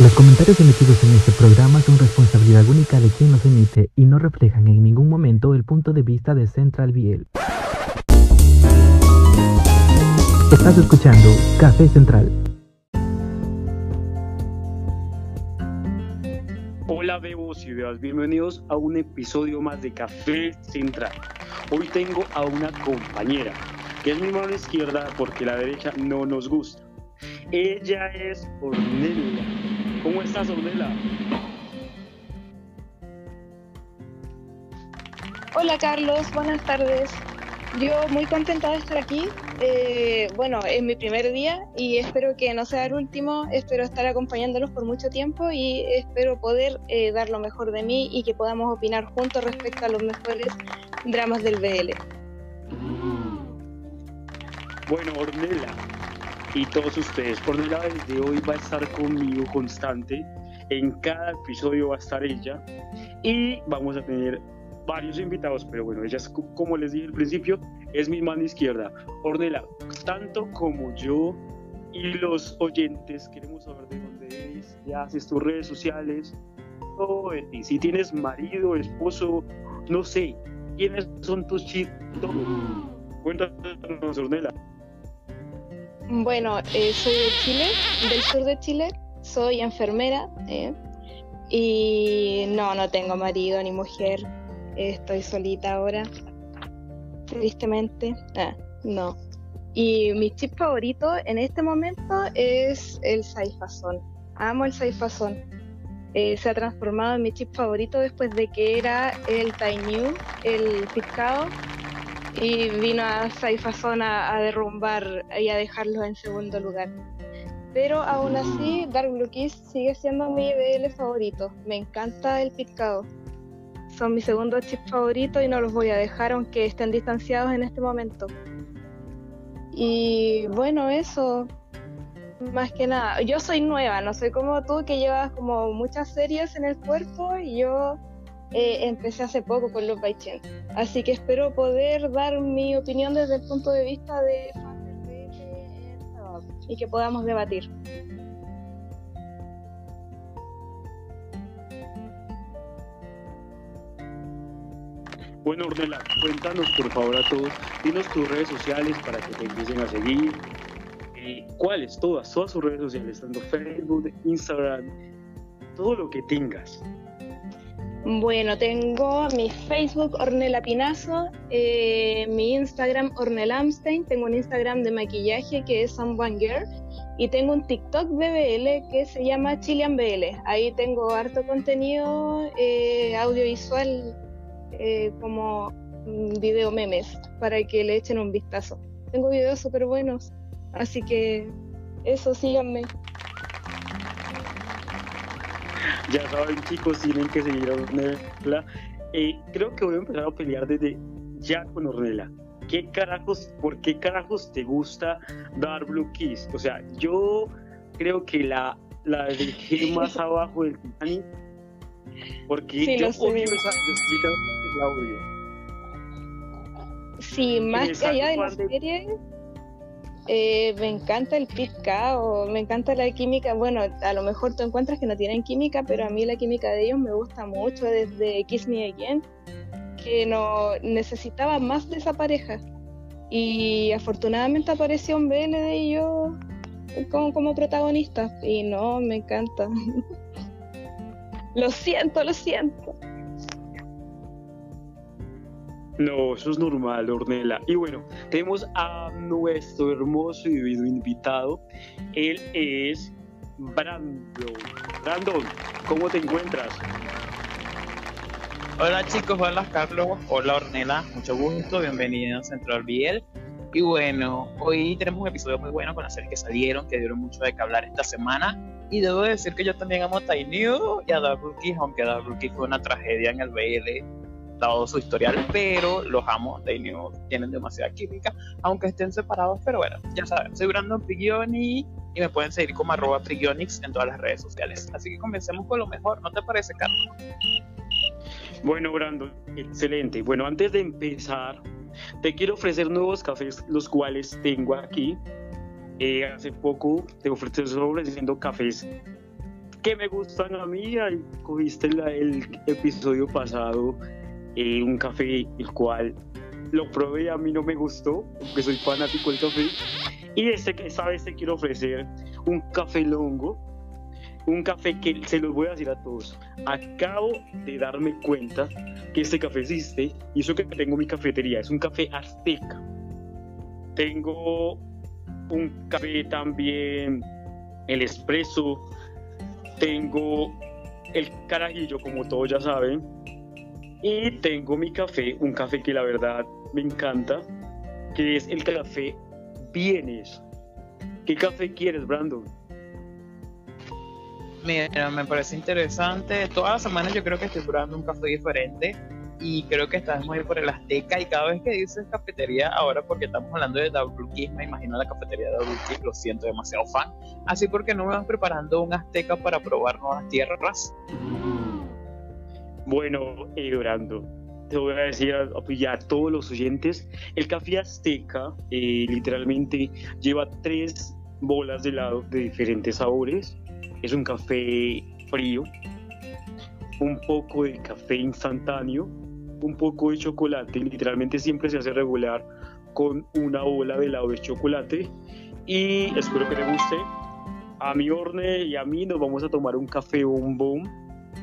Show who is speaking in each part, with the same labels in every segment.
Speaker 1: Los comentarios emitidos en este programa son responsabilidad única de quien los emite y no reflejan en ningún momento el punto de vista de Central Biel. Estás escuchando Café Central.
Speaker 2: Hola bebos y bebas, bienvenidos a un episodio más de Café Central. Hoy tengo a una compañera, que es mi mano izquierda porque la derecha no nos gusta. Ella es Ornelia. ¿Cómo estás, Ornella?
Speaker 3: Hola Carlos, buenas tardes. Yo muy contenta de estar aquí. Eh, bueno, es mi primer día y espero que no sea el último. Espero estar acompañándolos por mucho tiempo y espero poder eh, dar lo mejor de mí y que podamos opinar juntos respecto a los mejores dramas del BL.
Speaker 2: Bueno, Ornella, y todos ustedes. Lado, desde hoy va a estar conmigo constante. En cada episodio va a estar ella. Y vamos a tener varios invitados, pero bueno, ella es, como les dije al principio, es mi mano izquierda. Ornella, tanto como yo y los oyentes queremos saber de dónde eres, qué haces, tus redes sociales, todo de ti. Si tienes marido, esposo, no sé, quiénes son tus chicos, Cuéntanos, Ornella.
Speaker 3: Bueno, eh, soy de Chile, del sur de Chile, soy enfermera eh, y no, no tengo marido ni mujer, estoy solita ahora, tristemente, ah, no. Y mi chip favorito en este momento es el saifazón, amo el saifazón. Eh, se ha transformado en mi chip favorito después de que era el Tainyu, el picado y vino a Saifazón a, a, derrumbar y a dejarlos en segundo lugar. Pero aún así, Dark Blue Kiss sigue siendo mi BL favorito. Me encanta el picado. Son mi segundo chip favorito y no los voy a dejar aunque estén distanciados en este momento. Y bueno, eso. Más que nada, yo soy nueva, no soy como tú que llevas como muchas series en el cuerpo y yo eh, empecé hace poco con los Baichen. Así que espero poder dar mi opinión desde el punto de vista de y que podamos debatir.
Speaker 2: Bueno, Ornella, cuéntanos por favor a todos, dinos tus redes sociales para que te empiecen a seguir. Eh, ¿Cuáles? Todas, todas sus redes sociales, tanto Facebook, Instagram, todo lo que tengas.
Speaker 3: Bueno, tengo mi Facebook Ornella Pinazo, eh, mi Instagram Ornel Amstein, tengo un Instagram de maquillaje que es Someone Girl y tengo un TikTok BBL que se llama Chilean BL. Ahí tengo harto contenido eh, audiovisual eh, como video memes para que le echen un vistazo. Tengo videos súper buenos, así que eso síganme.
Speaker 2: Ya saben, chicos, tienen que seguir a Ornella. Eh, creo que voy a empezar a pelear desde ya con Ornella. ¿Qué carajos, por qué carajos te gusta dar Blue Kiss? O sea, yo creo que la, la dejé más abajo del Titanic porque
Speaker 3: Sí,
Speaker 2: yo odio esa explica la odio.
Speaker 3: Sí, más que allá de la serie, eh, me encanta el o me encanta la química. Bueno, a lo mejor tú encuentras que no tienen química, pero a mí la química de ellos me gusta mucho desde Kiss Me Again, que no necesitaba más de esa pareja. Y afortunadamente apareció un BL de ellos como, como protagonista. Y no, me encanta. lo siento, lo siento.
Speaker 2: No, eso es normal, Ornella. Y bueno, tenemos a nuestro hermoso invitado. Él es Brandon. Brandon, ¿cómo te encuentras?
Speaker 4: Hola chicos, hola Carlos, hola Ornella, mucho gusto, bienvenidos a Central Biel. Y bueno, hoy tenemos un episodio muy bueno con las series que salieron, que dieron mucho de qué hablar esta semana. Y debo decir que yo también amo a Tiny y a Dark Rookie, aunque Dark Rookie fue una tragedia en el BL, dado su historial, pero los amo, Tiny tienen demasiada química, aunque estén separados, pero bueno, ya saben, soy Brandon Prigioni y me pueden seguir como arroba Prigionix en todas las redes sociales. Así que comencemos con lo mejor, ¿no te parece, Carlos?
Speaker 2: Bueno, Brandon, excelente. Bueno, antes de empezar, te quiero ofrecer nuevos cafés, los cuales tengo aquí. Eh, hace poco te ofrecí ofreciendo cafés que me gustan a mí. Cogiste el episodio pasado eh, un café el cual lo probé, a mí no me gustó, porque soy fanático del café. Y este, esta vez te quiero ofrecer un café longo, un café que se los voy a decir a todos. Acabo de darme cuenta que este café existe y eso que tengo mi cafetería es un café azteca. Tengo un café también, el espresso, tengo el carajillo, como todos ya saben, y tengo mi café, un café que la verdad me encanta, que es el café Vienes. ¿Qué café quieres, Brandon?
Speaker 4: Mira, me parece interesante. Todas las semanas yo creo que estoy probando un café diferente y creo que estás muy por el Azteca y cada vez que dices cafetería, ahora porque estamos hablando de Kiss, me imagino la cafetería de Kiss, lo siento, demasiado fan. Así porque no me van preparando un Azteca para probar nuevas tierras.
Speaker 2: Bueno, eh, Brandon, te voy a decir a, todos los oyentes, el café azteca eh, literalmente lleva tres bolas de helado de diferentes sabores. Es un café frío, un poco de café instantáneo, un poco de chocolate, literalmente siempre se hace regular con una bola de helado de chocolate y espero que te guste. A mi Orne y a mí nos vamos a tomar un café boom,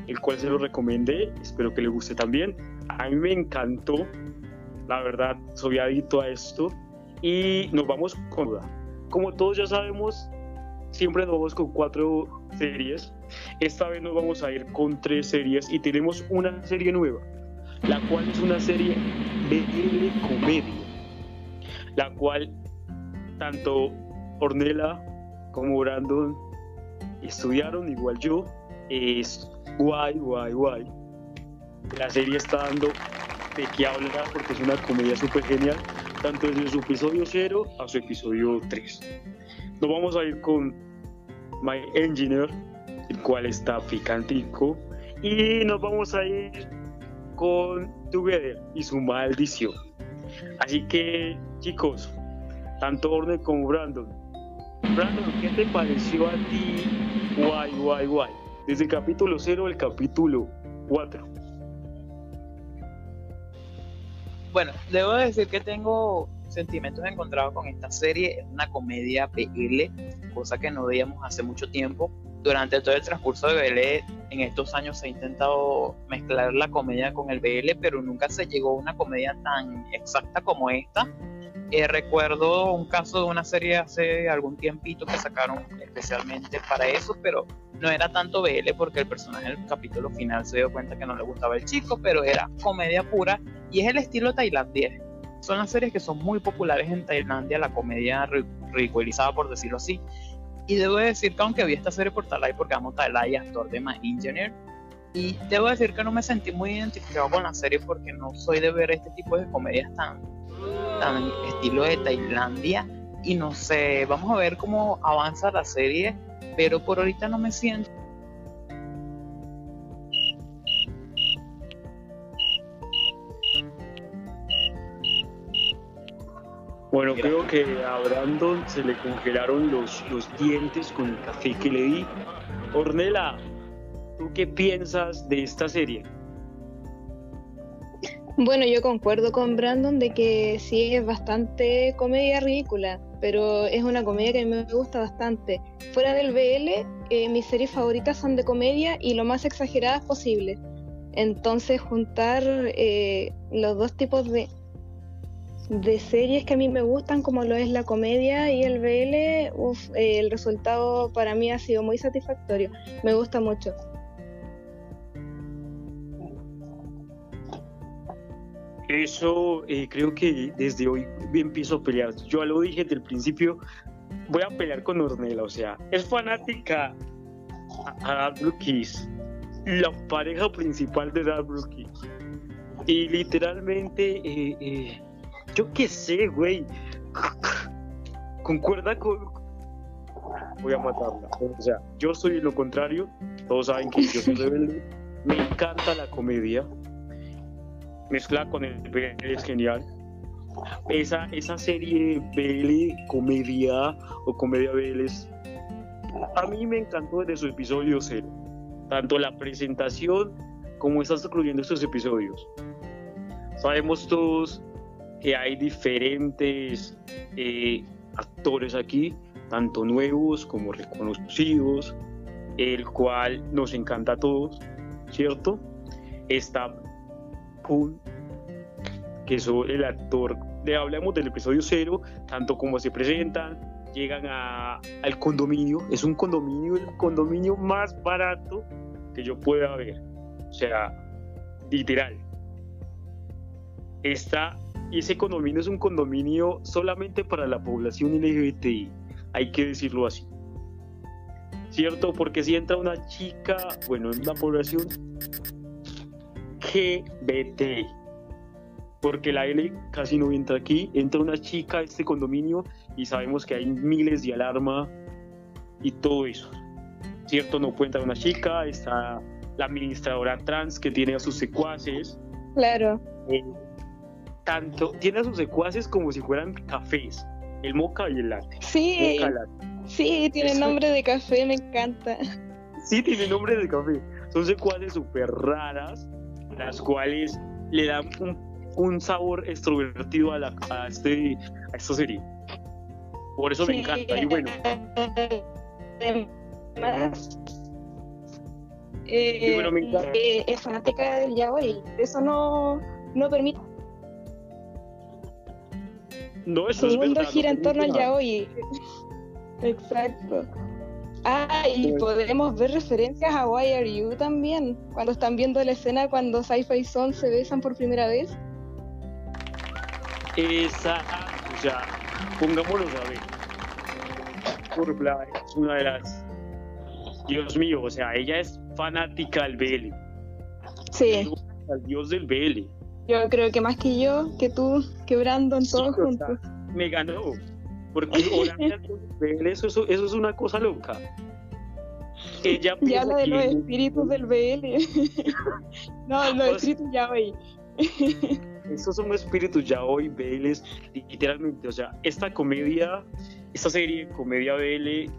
Speaker 2: el cual se lo recomendé, espero que le guste también. A mí me encantó, la verdad, soy adicto a esto y nos vamos con Como todos ya sabemos, siempre nos vamos con cuatro series. Esta vez nos vamos a ir con tres series y tenemos una serie nueva, la cual es una serie de comedia, la cual tanto Ornella como Brandon estudiaron, igual yo. Guay, guay, guay. La serie está dando de qué hablar porque es una comedia súper genial, tanto desde su episodio 0 a su episodio 3. Nos vamos a ir con My Engineer, el cual está picantico, y nos vamos a ir con Together y su maldición. Así que, chicos, tanto Orne como Brandon, Brandon, ¿qué te pareció a ti? Guay, guay, guay. Desde capítulo 0 al capítulo 4.
Speaker 4: Bueno, debo decir que tengo sentimientos encontrados con esta serie. Es una comedia PL, cosa que no veíamos hace mucho tiempo. Durante todo el transcurso de BL, en estos años se ha intentado mezclar la comedia con el BL, pero nunca se llegó a una comedia tan exacta como esta. Eh, recuerdo un caso de una serie hace algún tiempito que sacaron especialmente para eso, pero no era tanto BL porque el personaje en el capítulo final se dio cuenta que no le gustaba el chico, pero era comedia pura y es el estilo tailandés son las series que son muy populares en Tailandia, la comedia ridiculizada por decirlo así. Y debo decir que aunque vi esta serie por Talay, porque amo Talay, actor de My Engineer, y debo decir que no me sentí muy identificado con la serie porque no soy de ver este tipo de comedias tan, estilo de Tailandia. Y no sé, vamos a ver cómo avanza la serie, pero por ahorita no me siento
Speaker 2: Bueno, creo que a Brandon se le congelaron los, los dientes con el café que le di. Ornella, ¿tú qué piensas de esta serie?
Speaker 3: Bueno, yo concuerdo con Brandon de que sí es bastante comedia ridícula, pero es una comedia que me gusta bastante. Fuera del BL, eh, mis series favoritas son de comedia y lo más exageradas posible. Entonces, juntar eh, los dos tipos de, de series que a mí me gustan, como lo es la comedia y el BL, eh, el resultado para mí ha sido muy satisfactorio. Me gusta mucho.
Speaker 2: Eso eh, creo que desde hoy empiezo a pelear. Yo lo dije desde el principio, voy a pelear con Ornella, o sea, es fanática a, Blue Kiss, la pareja principal de Dark Blue Kiss. Y literalmente eh, yo qué sé, güey. Concuerda con. Voy a matarla. O sea, yo soy lo contrario. Todos saben que yo soy rebelde. Me encanta la comedia. Mezcla con el BL es genial. Esa, esa serie BL, comedia o comedia BL a mí me encantó desde su episodio cero. Tanto la presentación como está concluyendo estos episodios. Sabemos todos que hay diferentes eh, actores aquí, tanto nuevos como reconocidos, el cual nos encanta a todos, ¿cierto? Está Kun, que es el actor, le hablamos del episodio cero, tanto como se presentan, llegan a, al condominio, es un condominio, el condominio más barato que yo pueda ver, o sea, literal. Está, ese condominio es un condominio solamente para la población LGBTI, hay que decirlo así. ¿Cierto? Porque si entra una chica, bueno, en la población LGBT, porque la L casi no entra aquí, entra una chica a este condominio y sabemos que hay miles de alarma y todo eso. ¿Cierto? No puede entrar una chica, está la administradora trans que tiene a sus secuaces.
Speaker 3: Claro.
Speaker 2: Eh, tanto, tiene a sus secuaces como si fueran cafés, el moca y el latte.
Speaker 3: Sí,
Speaker 2: Moca latte.
Speaker 3: sí, tiene
Speaker 2: Eso-
Speaker 3: nombre de café, me encanta.
Speaker 2: Sí, tiene nombre de café. Son secuaces súper raras, las cuales le dan un, un sabor extrovertido a, la, a, este, a esta serie. Por eso me encanta. Y bueno,
Speaker 3: Además, eh,
Speaker 2: Y bueno, me encanta.
Speaker 3: eh, es fanática del yaoi. Eso no, no permite.
Speaker 2: no, eso es
Speaker 3: mundo
Speaker 2: verdad.
Speaker 3: gira
Speaker 2: no
Speaker 3: en torno al yaoi. Exacto. Ah, y podemos ver referencias a Why Are You también. Cuando están viendo la escena cuando Sci-Fi y Son se besan por primera vez.
Speaker 2: Esa, o sea, pongámoslo a ver. Urbla es una de las. Dios mío, o sea, ella es fanática del BL.
Speaker 3: Sí,
Speaker 2: Al dios del BL.
Speaker 3: yo creo que más que yo, que tú, que Brandon,
Speaker 2: Sí,
Speaker 3: todos
Speaker 2: o sea,
Speaker 3: juntos.
Speaker 2: me ganó. Porque BL, eso, eso, eso es una cosa loca. Ella
Speaker 3: Ya habla de los espíritus del BL. no, los
Speaker 2: sea-
Speaker 3: espíritus yaoi.
Speaker 2: Estos son espíritus ya hoy, BLs, literalmente. O sea, esta comedia, esta serie de comedia BL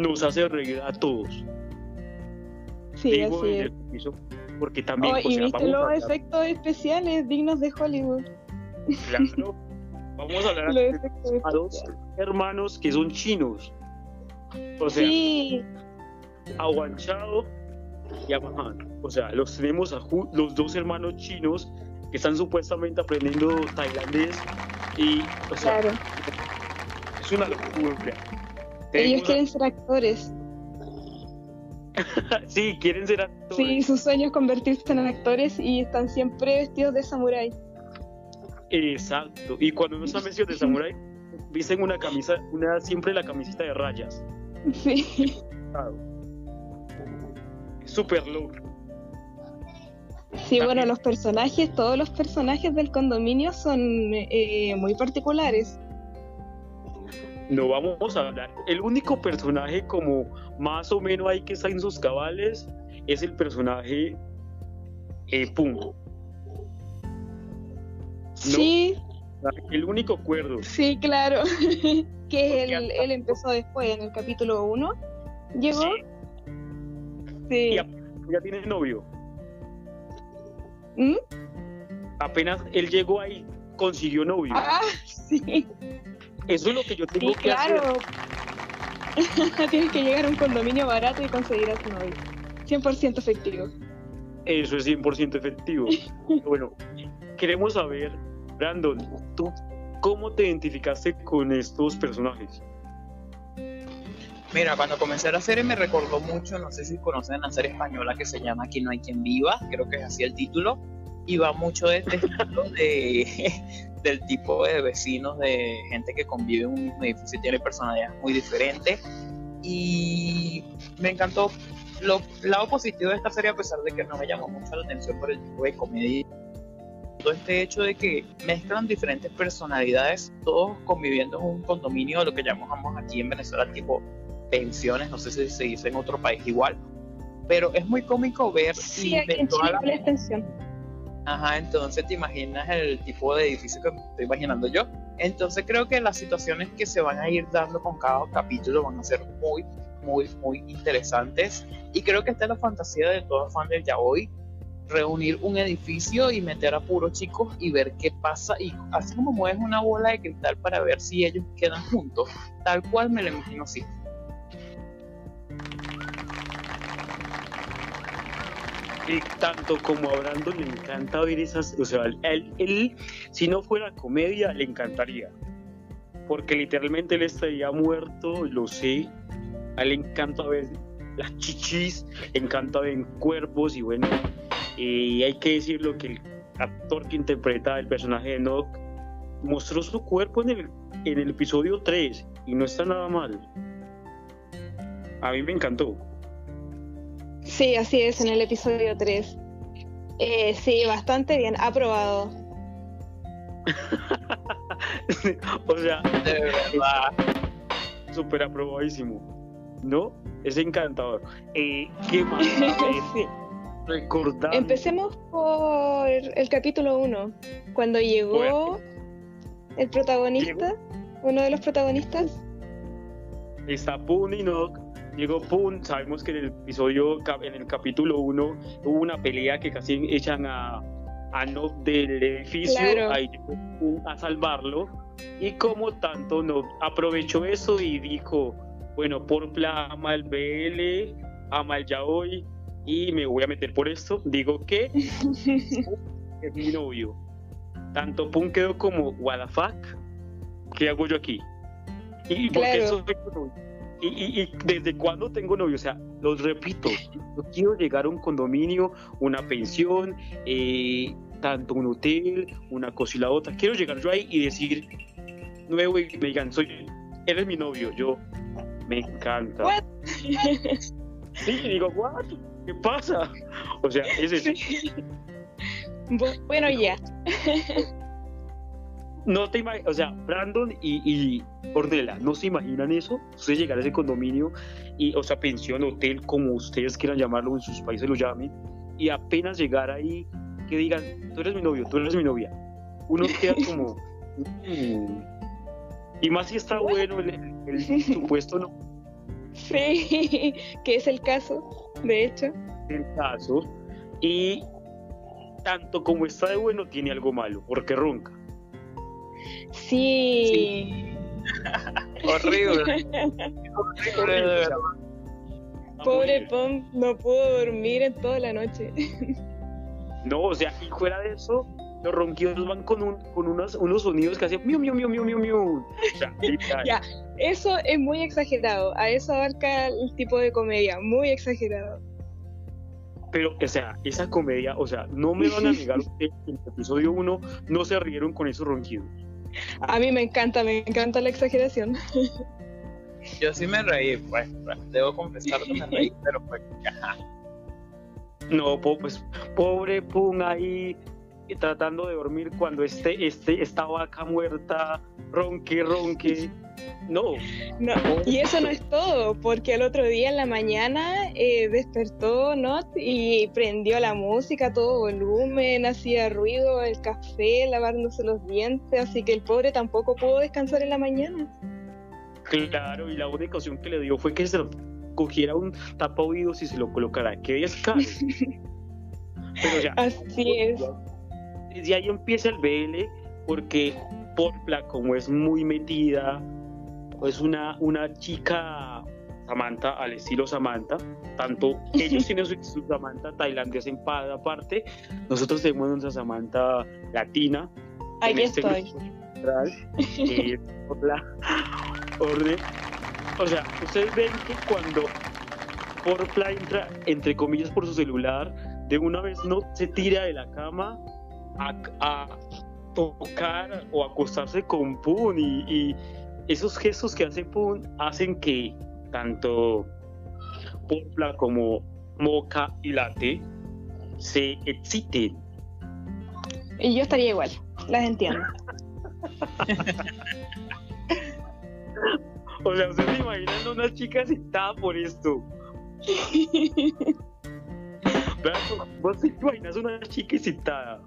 Speaker 2: nos hace reír a todos.
Speaker 3: Sí,
Speaker 2: Digo,
Speaker 3: así es.
Speaker 2: piso, porque también,
Speaker 3: Oh,
Speaker 2: o
Speaker 3: y
Speaker 2: sea,
Speaker 3: viste los
Speaker 2: hablar,
Speaker 3: efectos especiales dignos de Hollywood.
Speaker 2: claro, vamos a hablar de a dos hermanos que son chinos. O sea,
Speaker 3: Sí,
Speaker 2: a Chao y a Mahan. O sea, los tenemos a los dos hermanos chinos que están supuestamente aprendiendo tailandés y, o sea,
Speaker 3: claro.
Speaker 2: es una locura.
Speaker 3: Ellos quieren ser actores.
Speaker 2: sí, quieren ser actores.
Speaker 3: Sí, su sueño es convertirse en actores y están siempre vestidos de samurái.
Speaker 2: Exacto. Y cuando no están vestidos de samurái, visten una camisa, una siempre la camisita de rayas.
Speaker 3: Sí,
Speaker 2: súper loco.
Speaker 3: Sí bueno, los personajes, todos los personajes del condominio son eh, muy particulares.
Speaker 2: No vamos a hablar. El único personaje como más o menos hay que estar en sus cabales es el personaje eh, Pum.
Speaker 3: Sí,
Speaker 2: El único cuerdo.
Speaker 3: sí, claro. que él, él empezó después, en el capítulo 1. Llegó.
Speaker 2: Sí,
Speaker 3: Sí.
Speaker 2: y ap- ya tiene novio.
Speaker 3: ¿Mm?
Speaker 2: Apenas él llegó ahí, consiguió novio.
Speaker 3: Ah, sí.
Speaker 2: Eso es lo que yo tengo
Speaker 3: Sí,
Speaker 2: que
Speaker 3: claro.
Speaker 2: hacer.
Speaker 3: Tienes que llegar a un condominio barato y conseguir a tu novio. 100% efectivo.
Speaker 2: Eso es 100% efectivo. bueno, queremos saber, Brandon, ¿tú cómo te identificaste con estos personajes?
Speaker 4: Mira, cuando comencé la serie me recordó mucho, no sé si conocen la serie española que se llama Aquí no hay quien viva, creo que es así el título, y va mucho de este estilo de, del tipo de vecinos, de gente que convive en un mismo edificio y tiene personalidades muy diferentes. Y me encantó lo lado positivo de esta serie, a pesar de que no me llamó mucho la atención por el tipo de comedia. Todo este hecho de que mezclan diferentes personalidades, todos conviviendo en un condominio, lo que llamamos aquí en Venezuela tipo pensiones, no sé si se dice en otro país igual, pero es muy cómico ver
Speaker 3: Sí, aquí en Chile
Speaker 4: la-
Speaker 3: la extensión.
Speaker 4: Ajá, entonces te imaginas el tipo de edificio que estoy imaginando yo. Entonces creo que las situaciones que se van a ir dando con cada capítulo van a ser muy, muy, muy interesantes. Y creo que esta es la fantasía de todo fan del yaoi, reunir un edificio y meter a puros chicos y ver qué pasa y así como mueves una bola de cristal para ver si ellos quedan juntos, tal cual me lo imagino así.
Speaker 2: Y tanto como a Brandon le encanta ver esas, o sea, él, él, si no fuera comedia le encantaría, porque literalmente él estaría muerto, lo sé, a él le encanta ver las chichis, le encanta ver cuerpos y bueno, y hay que decirlo que el actor que interpreta el personaje de Nock mostró su cuerpo en el, en el episodio 3 y no está nada mal. A mí me encantó.
Speaker 3: Sí, así es, en el episodio 3. Eh, sí, bastante bien, aprobado.
Speaker 2: o sea,
Speaker 4: De verdad.
Speaker 2: súper aprobadísimo. ¿No? Es encantador. Eh, ¿Qué más?
Speaker 3: Sí.
Speaker 2: Recordar.
Speaker 3: Empecemos por el capítulo 1, cuando llegó el protagonista, uno de los protagonistas.
Speaker 2: Está Poon Llegó Poon. Sabemos que en el episodio, en el capítulo 1, hubo una pelea que casi echan a, a Nock del edificio.
Speaker 3: Claro.
Speaker 2: Ahí a salvarlo. Y como tanto Nock aprovechó eso y dijo: Bueno, por ama el BL, ama el Yaoi. Y me voy a meter por esto. Digo que es mi novio. Tanto Pun quedó como, what the fuck, ¿qué hago yo aquí? ¿Y
Speaker 3: Claro.
Speaker 2: tu novio? ¿Y, y, y desde cuándo tengo novio? O sea, los repito, yo quiero llegar a un condominio, una pensión, eh, tanto un hotel, una cosa y la otra. Quiero llegar yo ahí y decir, nuevo y me digan, soy, eres mi novio. Yo, me encanta.
Speaker 3: What?
Speaker 2: Sí, digo, what? ¿Qué pasa? O sea, es eso.
Speaker 3: Bu- Bueno, ya.
Speaker 2: No te imaginas, o sea, Brandon y, y Ornella, ¿no se imaginan eso? Ustedes llegar a ese condominio, y, o sea, pensión, hotel, como ustedes quieran llamarlo, en sus países lo llamen, y apenas llegar ahí, que digan, tú eres mi novio, tú eres mi novia. Uno queda como... "Mm". Y más si está bueno el, el- el supuesto no
Speaker 3: Sí, que es el caso, de hecho.
Speaker 2: el caso, y tanto como está de bueno, tiene algo malo, porque ronca.
Speaker 3: Sí.
Speaker 4: Horrible. Horrible.
Speaker 3: Pobre Pom, no pudo dormir en toda la noche.
Speaker 2: No, o sea, y fuera de eso, los ronquidos van con, un, con unos, unos sonidos que hacen miu, miu, miu, miu, miu, miu. O sea.
Speaker 3: Ya. Eso es muy exagerado. A eso abarca el tipo de comedia, muy exagerado.
Speaker 2: Pero, o sea, esa comedia, o sea, no me van a negar que en el episodio 1 no se rieron con esos ronquidos.
Speaker 3: A mí me encanta, me encanta la exageración.
Speaker 4: Yo sí me reí, pues, pues, debo confesar que me reí, pero pues, ajá.
Speaker 2: No, pues, pobre Pum ahí tratando de dormir cuando este, este, esta vaca muerta ronque, ronque. No,
Speaker 3: No, y eso no es todo, porque el otro día en la mañana eh, despertó Not y prendió la música a todo volumen, hacía ruido, el café, lavándose los dientes, así que el pobre tampoco pudo descansar en la mañana.
Speaker 2: claro, y la única opción que le dio fue que se lo cogiera un tapa oídos y se lo colocara. Qué descaro. Pero, sea,
Speaker 3: Así es.
Speaker 2: Desde ahí empieza el BL porque Porpla como es muy metida es una, una chica Samantha al estilo Samantha tanto ellos tienen su, su Samantha tailandesa enpada aparte nosotros tenemos nuestra Samantha latina en
Speaker 3: Aquí
Speaker 2: este
Speaker 3: estoy.
Speaker 2: grupo central, que es Porpla orden o sea ustedes ven que cuando Porpla entra entre comillas por su celular de una vez no se tira de la cama a, a tocar o acostarse con Pun y, y esos gestos que hace Pun hacen que tanto Popla como Moca y Late se exciten.
Speaker 3: Y yo estaría igual, las entiendo.
Speaker 2: O sea, ustedes se imaginan una chica sentada por esto. Vos te imaginas una chica excitada.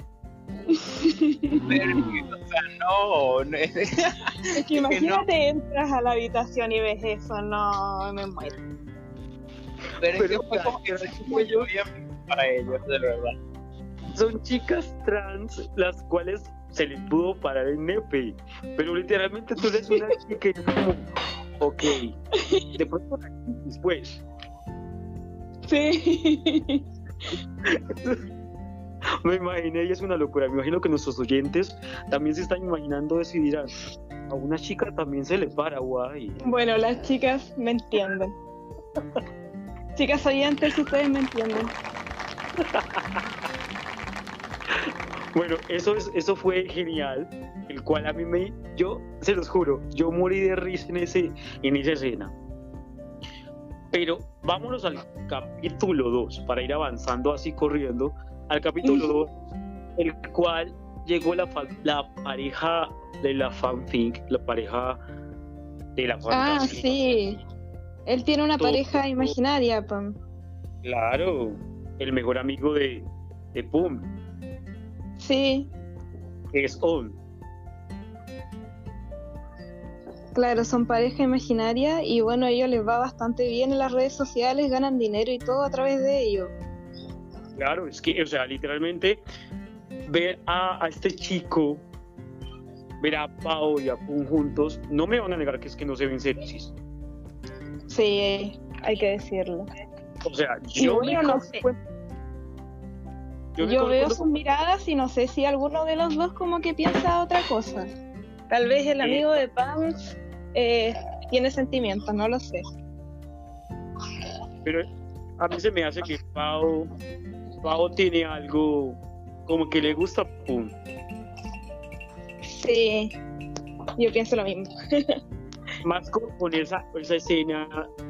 Speaker 4: Pero, o sea, no, no es-
Speaker 3: Es que imagínate, entras a la habitación y ves eso, no, me muero.
Speaker 4: Pero, es que fue como que fue yo bien para ellos, de verdad.
Speaker 2: Son chicas trans las cuales se les pudo parar el nepe. Pero literalmente tú eres una chica y es como, ok, de pronto después.
Speaker 3: Sí.
Speaker 2: Me imaginé y es una locura. Me imagino que nuestros oyentes también se están imaginando eso y dirán, a una chica también se le para, guay.
Speaker 3: Bueno, las chicas me entienden. chicas oyentes, ustedes me entienden.
Speaker 2: Bueno, eso, es, eso fue genial, el cual a mí me, yo se los juro, yo morí de risa en, ese, en esa escena. Pero vámonos al capítulo 2, para ir avanzando así corriendo, al capítulo 2, el cual llegó la, fa- la pareja de la fanfic, la pareja de la
Speaker 3: Ah,
Speaker 2: fantasía.
Speaker 3: sí. Él tiene una
Speaker 2: Todo.
Speaker 3: pareja imaginaria, Pam.
Speaker 2: Claro, el mejor amigo de, de Pum,
Speaker 3: Sí,
Speaker 2: es On.
Speaker 3: claro, son pareja imaginaria y bueno, a ellos les va bastante bien en las redes sociales, ganan dinero y todo a través de ello.
Speaker 2: Claro, es que, o sea, literalmente ver a, a este chico, ver a Pau y a Pum juntos, no me van a negar que es que no se ven sexys.
Speaker 3: Sí, hay que decirlo.
Speaker 2: O sea, yo
Speaker 3: bueno,
Speaker 2: me
Speaker 3: no sé.
Speaker 2: yo
Speaker 3: Yo veo sus miradas y no sé si alguno de los dos como que piensa otra cosa. Tal vez el amigo de Pam eh, tiene sentimientos, no lo sé.
Speaker 2: Pero a mí se me hace que Pau, Pau tiene algo como que le gusta a Pum.
Speaker 3: Sí, yo pienso lo mismo.
Speaker 2: Más como con esa, esa escena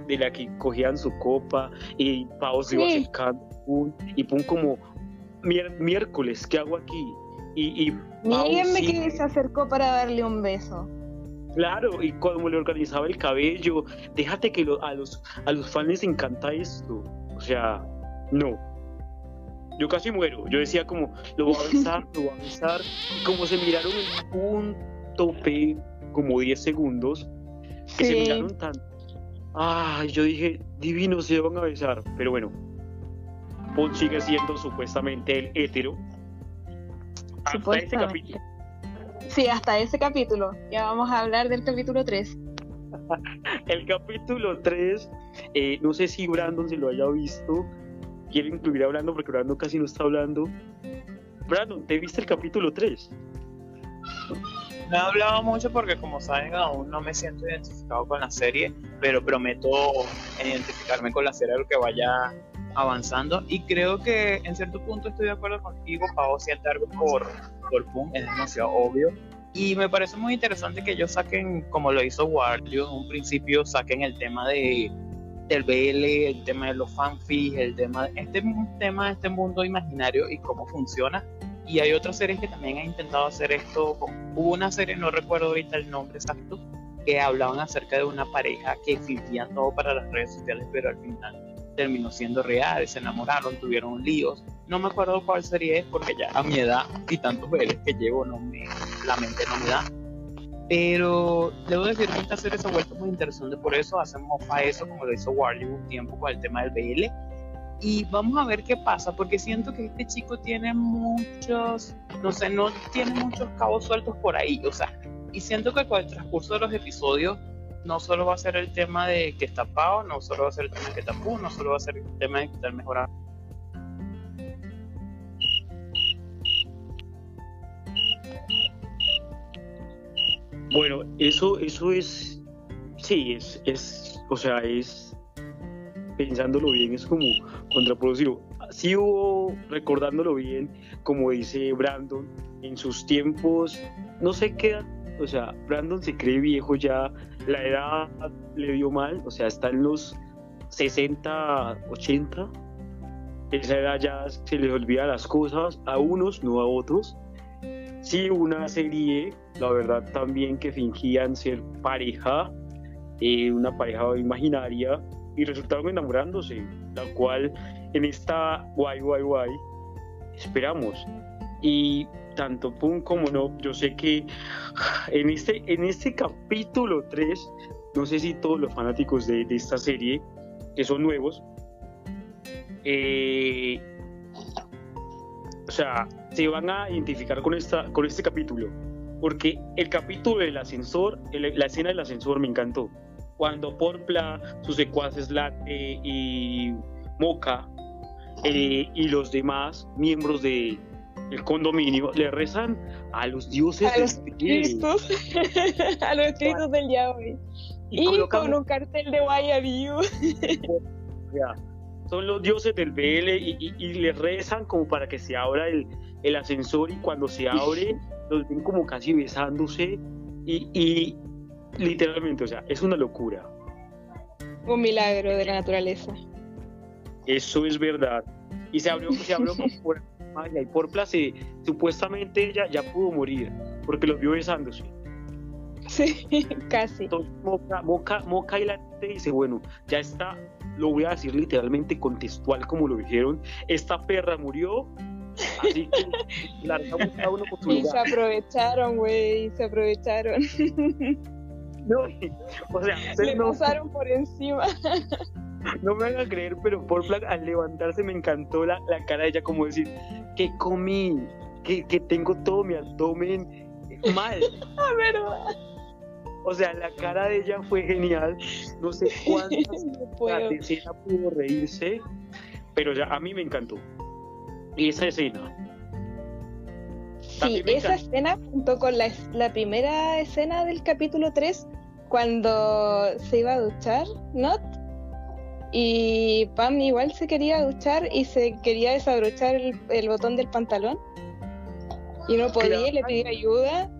Speaker 2: de la que cogían su copa y Pau se iba acercando a Pum y Pum como "Mier- miércoles, ¿qué hago aquí? Y, y
Speaker 3: Níguenme
Speaker 2: sí-
Speaker 3: que se acercó para darle un beso.
Speaker 2: Claro, y cuando le organizaba el cabello, déjate que lo- a, los, a los fans les encanta esto. O sea, no. Yo casi muero. Yo decía como, lo voy a besar, lo voy a besar. Y como se miraron en un tope, como 10 segundos, que se miraron tan... Ay, yo dije, divino, se van a besar. Pero bueno, Paul sigue siendo supuestamente el hétero. Hasta ese capítulo.
Speaker 3: Sí, hasta ese capítulo. Ya vamos a hablar del capítulo 3.
Speaker 2: El capítulo 3, eh, no sé si Brandon se lo haya visto. Quiero incluir a Brandon porque Brandon casi no está hablando. Brandon, ¿te viste el capítulo 3?
Speaker 4: No he hablado mucho porque como saben aún no me siento identificado con la serie, pero prometo identificarme con la serie a lo que vaya avanzando y creo que en cierto punto estoy de acuerdo contigo, Pavo siente algo por, por Pum, es demasiado obvio y me parece muy interesante que ellos saquen, como lo hizo Wario en un principio, saquen el tema de del BL, el tema de los fanfics, el tema este tema de este mundo imaginario y cómo funciona y hay otras series que también han intentado hacer esto. Hubo una serie, no recuerdo ahorita el nombre exacto, que hablaban acerca de una pareja que fingían todo para las redes sociales, pero al final terminó siendo real, se enamoraron, tuvieron líos. No me acuerdo cuál serie es porque ya a mi edad y tantos veces que llevo no me, la mente no me da. Pero debo decir que esta serie se ha vuelto muy interesante, por eso hacemos mofa eso, como lo hizo Warley un tiempo con el tema del BL y vamos a ver qué pasa, porque siento que este chico tiene muchos, no sé, no tiene muchos cabos sueltos por ahí, o sea, y siento que con el transcurso de los episodios no solo va a ser el tema de que está Pau, no solo va a ser el tema de que está Pooh, no solo va a ser el tema de que está mejorando.
Speaker 2: Bueno, eso, eso es, sí, es, es, o sea, es, pensándolo bien, es como contraproductivo. Sí hubo, recordándolo bien, como dice Brandon, en sus tiempos, no sé qué, o sea, Brandon se cree viejo ya, la edad le dio mal, o sea, está en los 60, 80, esa edad ya se les olvida las cosas, a unos, no a otros. Sí, una serie, la verdad también que fingían ser pareja, eh, una pareja imaginaria, y resultaron enamorándose, la cual en esta guay, guay, guay, esperamos. Y tanto Pum como no, yo sé que en este, en este capítulo 3, no sé si todos los fanáticos de, de esta serie, que son nuevos, eh, o sea, se van a identificar con, esta, con este capítulo. Porque el capítulo del ascensor, la escena del ascensor me encantó. Cuando Porpla, sus secuaces Late y Moca eh, y los demás miembros del el condominio le rezan a los dioses
Speaker 3: a los cristos. A los cristos del Yahweh y, con un cartel de Guayabío
Speaker 2: son los dioses del BL y, y, le rezan como para que se abra el, el ascensor y cuando se abre los ven como casi besándose y, y literalmente, o sea, es una locura.
Speaker 3: Un milagro de la naturaleza.
Speaker 2: Eso es verdad. Y se abrió, se abrió por y por placer, supuestamente ella ya pudo morir porque los vio besándose.
Speaker 3: Sí, casi.
Speaker 2: Entonces, Moca, Moca, Moca y la dice, bueno, ya está, lo voy a decir literalmente contextual como lo dijeron, esta perra murió, así que largamos
Speaker 3: a uno por su Y se aprovecharon, güey, se aprovecharon.
Speaker 2: No, o sea,
Speaker 3: le no, pasaron por encima.
Speaker 2: No me hagan creer, pero por plan, al levantarse me encantó la, la cara de ella, como decir, que comí, que, que tengo todo mi abdomen mal.
Speaker 3: A verdad.
Speaker 2: O sea, la cara de ella fue genial. No sé cuántas escena pudo reírse, pero ya a mí me encantó. Y esa escena.
Speaker 3: Sí, esa escena junto con la, la primera escena del capítulo 3, cuando se iba a duchar, ¿no? Y Pam igual se quería duchar y se quería desabrochar el, botón del pantalón. Y no podía y le pedía ayuda.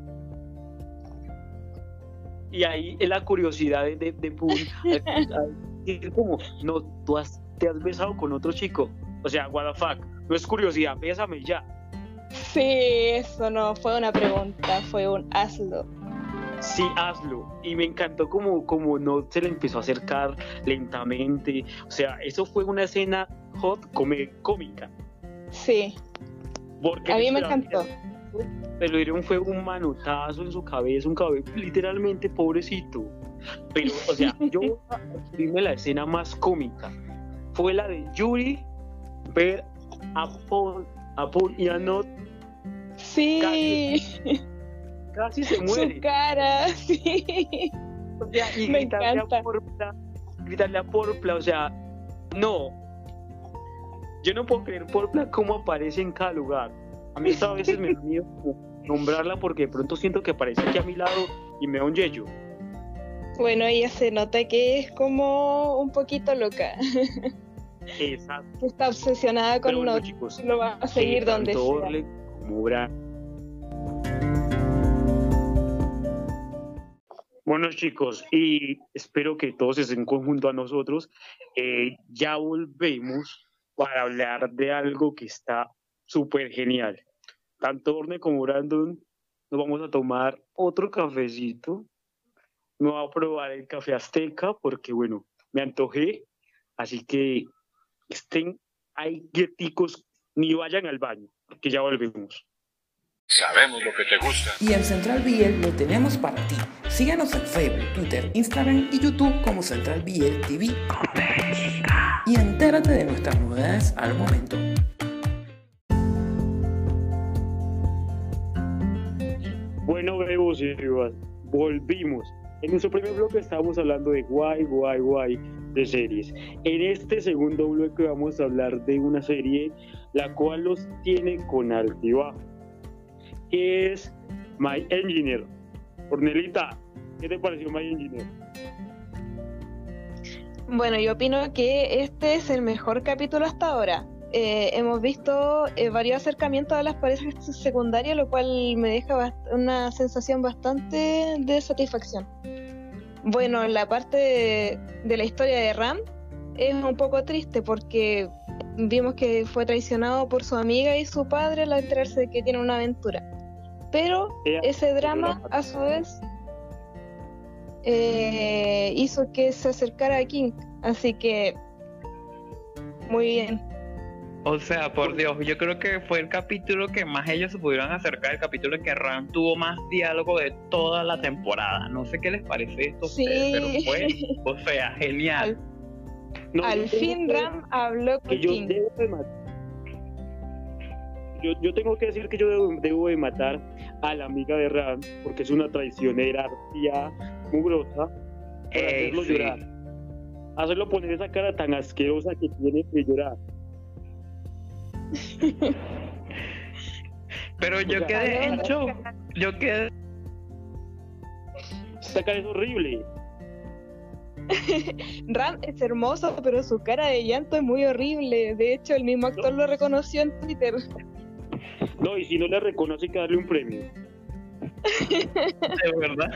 Speaker 2: Y ahí es la curiosidad de, de, de como, no, tú has, te has besado con otro chico. O sea, what the fuck. No es curiosidad, bésame ya.
Speaker 3: Sí, eso no fue una pregunta, fue un hazlo
Speaker 2: sí, hazlo. Y me encantó como, como no se le empezó a acercar lentamente. O sea, eso fue una escena hot cómica.
Speaker 3: Sí.
Speaker 2: Porque
Speaker 3: a mí me encantó.
Speaker 2: Pero fue un manotazo en su cabeza, un cabello, literalmente pobrecito. Pero, o sea, yo dime la escena más cómica. Fue la de Yuri ver a Paul, a Paul y a Not.
Speaker 3: Sí
Speaker 2: casi se muere.
Speaker 3: Su cara, sí.
Speaker 2: O sea, y Me gritarle encanta. a Porpla, gritarle a Porpla, o sea, no. Yo no puedo creer Porpla cómo aparece en cada lugar. A mí a veces me da miedo nombrarla porque de pronto siento que aparece aquí a mi lado y me da un yello.
Speaker 3: Bueno, ella se nota que es como un poquito loca.
Speaker 2: Exacto.
Speaker 3: Está obsesionada con uno. Lo va a seguir donde sea.
Speaker 2: Como Bueno chicos, y espero que todos estén conjunto a nosotros. Eh, ya volvemos para hablar de algo que está súper genial. Tanto Orne como Brandon nos vamos a tomar otro cafecito. Me voy a probar el café azteca porque, bueno, me antojé. Así que estén ahí quieticos, ni vayan al baño, porque ya volvemos.
Speaker 5: Sabemos lo que te gusta.
Speaker 6: Y en Central BL lo tenemos para ti. Síguenos en Facebook, Twitter, Instagram y YouTube como Central BL TV. Y entérate de nuestras novedades al momento.
Speaker 2: Bueno, bebos y volvimos. En nuestro primer bloque estábamos hablando de guay, guay, guay de series. En este segundo bloque vamos a hablar de una serie la cual los tiene con altibajo es My Engineer. Cornelita, ¿qué te pareció My Engineer?
Speaker 3: Bueno, yo opino que este es el mejor capítulo hasta ahora. Eh, hemos visto eh, varios acercamientos a las parejas secundarias, lo cual me deja una sensación bastante de satisfacción. Bueno, la parte de, de la historia de Ram es un poco triste porque vimos que fue traicionado por su amiga y su padre al enterarse de que tiene una aventura. Pero ese drama, a su vez, eh, hizo que se acercara a King. Así que, muy bien.
Speaker 4: O sea, por Dios, yo creo que fue el capítulo que más ellos se pudieron acercar, el capítulo que Ram tuvo más diálogo de toda la temporada. No sé qué les parece esto,
Speaker 3: sí.
Speaker 4: pero fue, o sea, genial.
Speaker 2: No,
Speaker 3: Al fin
Speaker 2: que-
Speaker 3: Ram habló
Speaker 2: que
Speaker 3: con
Speaker 2: yo
Speaker 3: King.
Speaker 2: debo de matar. Yo, yo tengo que decir que yo debo, debo de matar a la amiga de Ram porque es una traicionera, tía, mugrosa, por
Speaker 4: Ey,
Speaker 2: hacerlo
Speaker 4: sí.
Speaker 2: llorar. Hacerlo poner esa cara tan asquerosa que tiene de llorar.
Speaker 4: Pero yo quedé en shock. Yo quedé.
Speaker 2: Esa cara es horrible.
Speaker 3: Ram es hermoso, pero su cara de llanto es muy horrible. De hecho, el mismo actor lo reconoció en Twitter.
Speaker 2: No, y si no le reconoce hay que darle un premio.
Speaker 4: De verdad.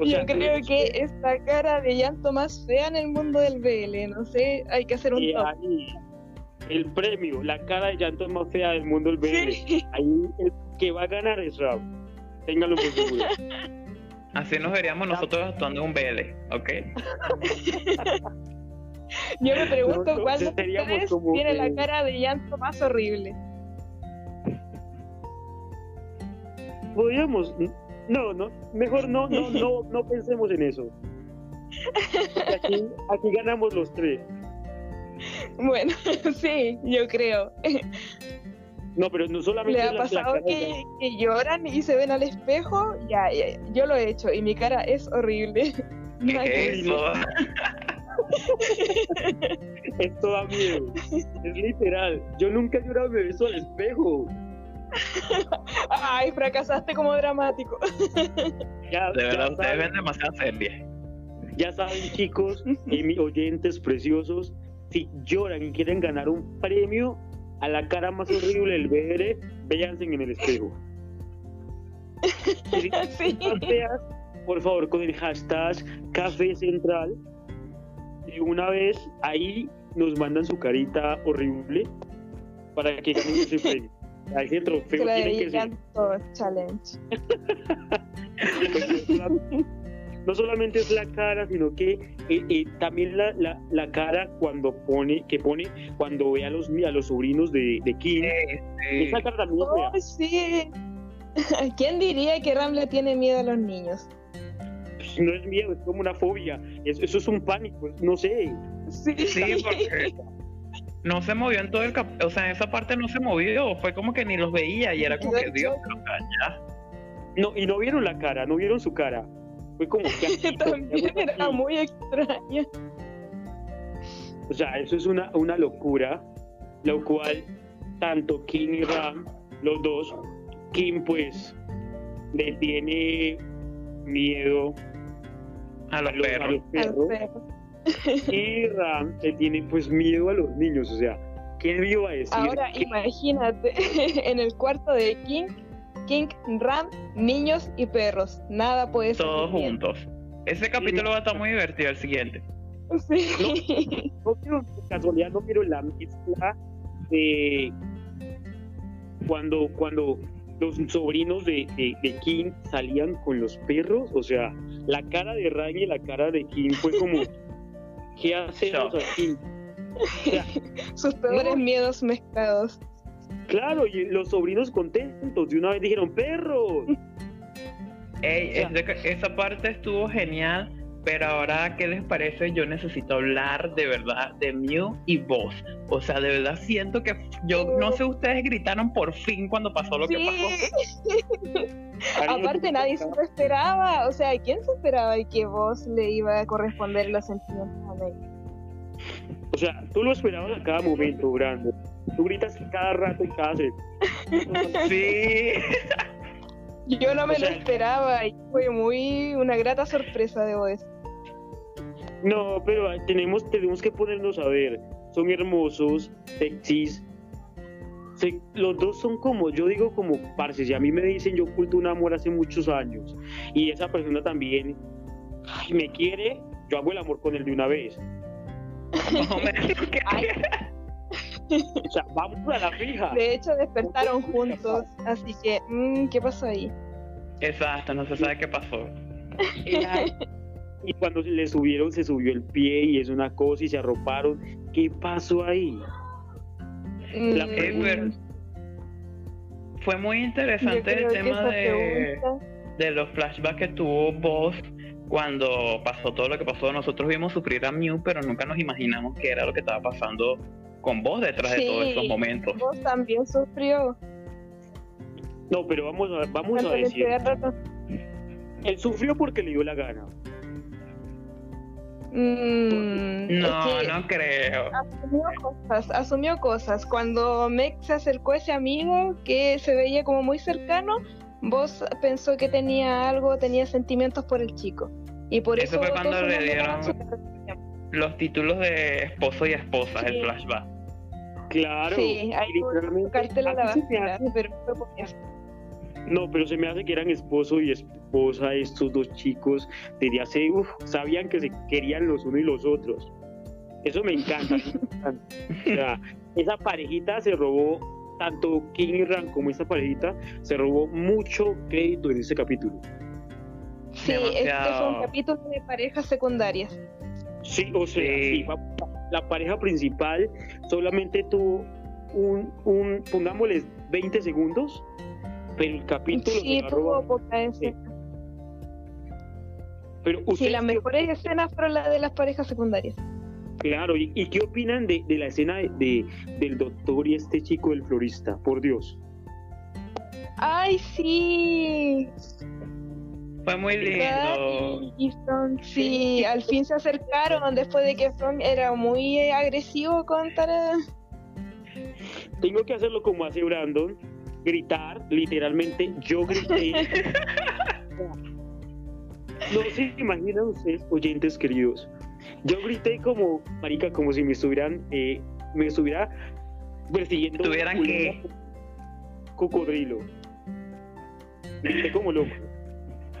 Speaker 2: O
Speaker 3: Yo creo que es la cara de llanto más fea en el mundo del BL. No sé, hay que hacer un
Speaker 2: Y
Speaker 3: top.
Speaker 2: ahí, el premio, la cara de llanto más fea del mundo del BL.
Speaker 3: Sí.
Speaker 2: Ahí el que va a ganar es Ram. Ténganlo por seguro.
Speaker 4: Así nos veríamos nosotros actuando en un BL, ¿ok?
Speaker 3: Yo me pregunto
Speaker 2: Nosotros
Speaker 3: cuál de ustedes tiene la cara de llanto más horrible.
Speaker 2: Podríamos. No, no, mejor no, no, no, no pensemos en eso. Aquí, aquí ganamos los tres.
Speaker 3: Bueno, sí, yo creo.
Speaker 2: No, pero no solamente
Speaker 3: ¿Le ha
Speaker 2: la
Speaker 3: pasado que, que lloran y se ven al espejo? Ya, ya, ya, yo lo he hecho y mi cara es horrible. Nada que
Speaker 4: ¿Qué
Speaker 3: ver.
Speaker 4: es eso?
Speaker 2: Esto da miedo. Es literal. Yo nunca he llorado me beso al espejo.
Speaker 3: Ay, fracasaste como dramático.
Speaker 2: Ya,
Speaker 4: De verdad, ustedes ven demasiada serie.
Speaker 2: ya saben, chicos, y mis oyentes preciosos, si lloran y quieren ganar un premio a la cara más horrible del BR, véanse en el espejo. Y si
Speaker 3: Sí.
Speaker 2: por favor, con el hashtag Café Central. Y una vez ahí nos mandan su carita horrible para que ganen ese premio. A ese trofeo
Speaker 3: de
Speaker 2: que ser.
Speaker 3: challenge.
Speaker 2: No solamente es la cara, sino que eh, eh, también la, la, la cara cuando pone, que pone cuando ve a los, a los sobrinos de, de King. Esa cara también es fea.
Speaker 3: Oh, sí. ¿Quién diría que Ram le tiene miedo a los niños?
Speaker 2: Pues, No es miedo, es como una fobia. Es- eso es un pánico, no sé.
Speaker 3: Sí,
Speaker 4: Sí, porque no se movió en todo el cap... O sea, en esa parte no se movió. Fue como que ni los veía y era como que, Dios, pero ya.
Speaker 2: No, y no vieron la cara, no vieron su cara. Fue como que
Speaker 3: También era muy extraña.
Speaker 2: O sea, eso es una, una locura, lo cual tanto King y Ram, los dos, King pues le tiene miedo
Speaker 4: A los
Speaker 2: a los, a
Speaker 4: perros.
Speaker 2: los
Speaker 3: Al
Speaker 2: perros
Speaker 3: perro.
Speaker 2: y Ram le tiene pues miedo a los niños, o sea, ¿quién me iba a decir?
Speaker 3: Ahora
Speaker 2: que-
Speaker 3: imagínate, en el cuarto de King, King, Ram, niños y perros. Nada puede ser.
Speaker 4: Todos juntos. Ese capítulo va a estar muy divertido el siguiente.
Speaker 3: Sí.
Speaker 2: no quiero, por casualidad no quiero la mezcla de cuando, cuando los sobrinos de, de- de King salían con los perros, o sea, la cara de Ram y la cara de King fue como, ¿qué hacemos aquí? O sea,
Speaker 3: Sus peores
Speaker 2: No.
Speaker 3: miedos mezclados.
Speaker 2: Claro, y los sobrinos contentos, de una vez dijeron, perros.
Speaker 4: Ey,
Speaker 2: O sea-
Speaker 4: ese- esa parte estuvo genial, pero ahora, ¿qué les parece? Yo necesito hablar de verdad de Mew y vos. O sea, de verdad siento que yo no sé, ustedes gritaron por fin cuando pasó lo que pasó.
Speaker 3: Aparte nadie se lo esperaba. O sea, ¿quién se esperaba y que vos le iba a corresponder los sentimientos a May?
Speaker 2: O sea, tú lo esperabas a cada momento, Brando. Tú gritas cada rato y cada.
Speaker 4: Sí.
Speaker 3: Yo no me
Speaker 2: O sea,
Speaker 3: lo esperaba y fue muy una grata sorpresa, debo decir.
Speaker 2: No, pero tenemos, tenemos que ponernos a ver. Son hermosos, sexys. Se- los dos son como, yo digo como parce. Y a mí me dicen, yo oculto un amor hace muchos años. Y esa persona también ay, me quiere, yo hago el amor con él de una vez.
Speaker 4: Más o menos.
Speaker 3: Ay,
Speaker 2: O sea, vamos a la fija.
Speaker 3: de hecho, despertaron juntos, así que, mm, ¿qué pasó ahí?
Speaker 4: Exacto, no se sabe qué pasó.
Speaker 2: Y cuando le subieron, se subió el pie y es una cosa y se arroparon. ¿Qué pasó ahí? La
Speaker 3: Mm,
Speaker 4: Eh, Fue muy interesante el tema de,
Speaker 3: pregunta-
Speaker 4: de los flashbacks que tuvo vos cuando pasó todo lo que pasó, nosotros vimos sufrir a Mew, pero nunca nos imaginamos que era lo que estaba pasando con vos detrás de todos esos momentos.
Speaker 3: Vos también sufrió.
Speaker 2: No, pero vamos a, vamos a decir. Él sufrió porque le dio la gana.
Speaker 3: Mm,
Speaker 4: no, no creo.
Speaker 3: Asumió cosas, asumió cosas. Cuando Meg se acercó a ese amigo que se veía como muy cercano, vos pensó que tenía algo, tenía sentimientos por el chico. Y por eso,
Speaker 4: eso fue cuando le dieron los títulos de esposo y esposa, el flashback.
Speaker 2: Claro.
Speaker 3: Sí, hay un cartel a la pero
Speaker 2: no pero se me hace que eran esposo y esposa estos dos chicos desde hace, uf, sabían que se querían los unos y los otros. Eso me encanta. o sea, esa parejita se robó, tanto King y Ran como esa parejita, se robó mucho crédito en este capítulo.
Speaker 3: Sí, este fue un capítulo de parejas secundarias.
Speaker 2: Sí, o sea, la pareja principal solamente tuvo un, un, pongámosles 20 segundos pero el capítulo
Speaker 3: sí, tuvo poca escena. Pero sí, las mejores escenas fueron las de las parejas secundarias.
Speaker 2: Claro, ¿y, qué opinan de, la escena de, del doctor y este chico del florista? Por Dios.
Speaker 3: ¡Ay, sí!
Speaker 4: Fue muy lindo.
Speaker 3: Y sí, al fin se acercaron después de que From era muy agresivo con Tara.
Speaker 2: Tengo que hacerlo como hace Brandon gritar, literalmente yo grité. no se imaginan ustedes, oyentes queridos. Yo grité como, marica, como si me estuvieran, eh, me estuviera persiguiendo.
Speaker 4: ¿Tuvieran que
Speaker 2: Cocodrilo. Grité como loco.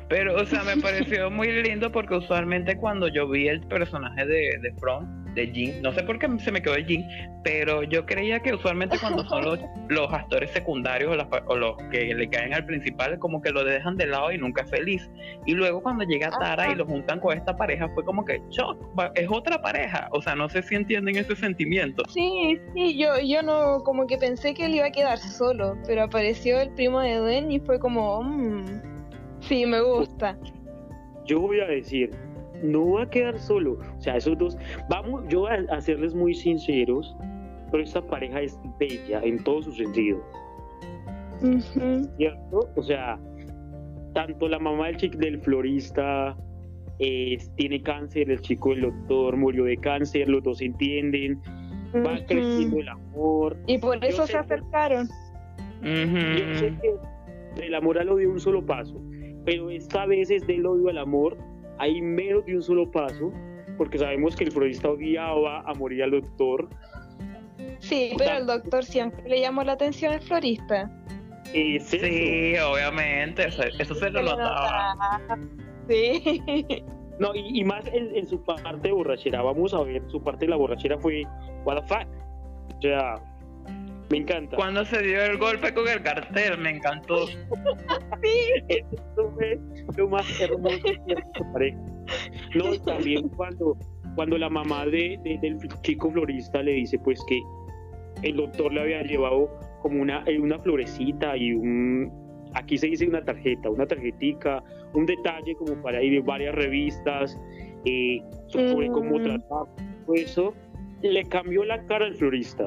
Speaker 4: Pero, o sea, me pareció muy lindo porque usualmente cuando yo vi el personaje de, de From, de Jin, no sé por qué se me quedó el Jin, pero yo creía que usualmente cuando son los, los actores secundarios o, los que le caen al principal, como que lo dejan de lado y nunca es feliz. Y luego cuando llega Tara y lo juntan con esta pareja, fue como que, shock, es otra pareja. O sea, no sé si entienden ese sentimiento.
Speaker 3: Sí, sí, yo, yo no, como que pensé que él iba a quedar solo, pero apareció el primo de Duen y fue como, mmm Sí, me gusta.
Speaker 2: Yo voy a decir, no va a quedar solo. O sea, esos dos, vamos, yo a, a serles muy sinceros, pero esta pareja es bella en todo su sentido. ¿Cierto? O sea, tanto la mamá del chico del florista tiene cáncer, el chico del doctor murió de cáncer, los dos entienden, va creciendo el amor.
Speaker 3: Y por eso se acercaron.
Speaker 2: Yo sé que el amor lo dio un solo paso pero esta vez es del odio al amor, hay menos de un solo paso, porque sabemos que el florista odiaba a morir al doctor.
Speaker 3: Sí, pero al doctor siempre le llamó la atención el florista.
Speaker 4: sí, obviamente, eso, se lo notaba.
Speaker 3: Sí.
Speaker 2: No, y, más en, su parte borrachera, vamos a ver, su parte de la borrachera fue, what the fuck. O sea, me encanta.
Speaker 4: Cuando se dio el golpe con el cartel, me encantó.
Speaker 2: sí. Eso fue lo más hermoso que pareja. No, también cuando, cuando la mamá de, del chico florista le dice pues que el doctor le había llevado como una, eh, una florecita y un, aquí se dice una tarjeta, una tarjetica, un detalle como para ir de varias revistas, eh, sobre cómo mm. tratar eso, le cambió la cara al florista.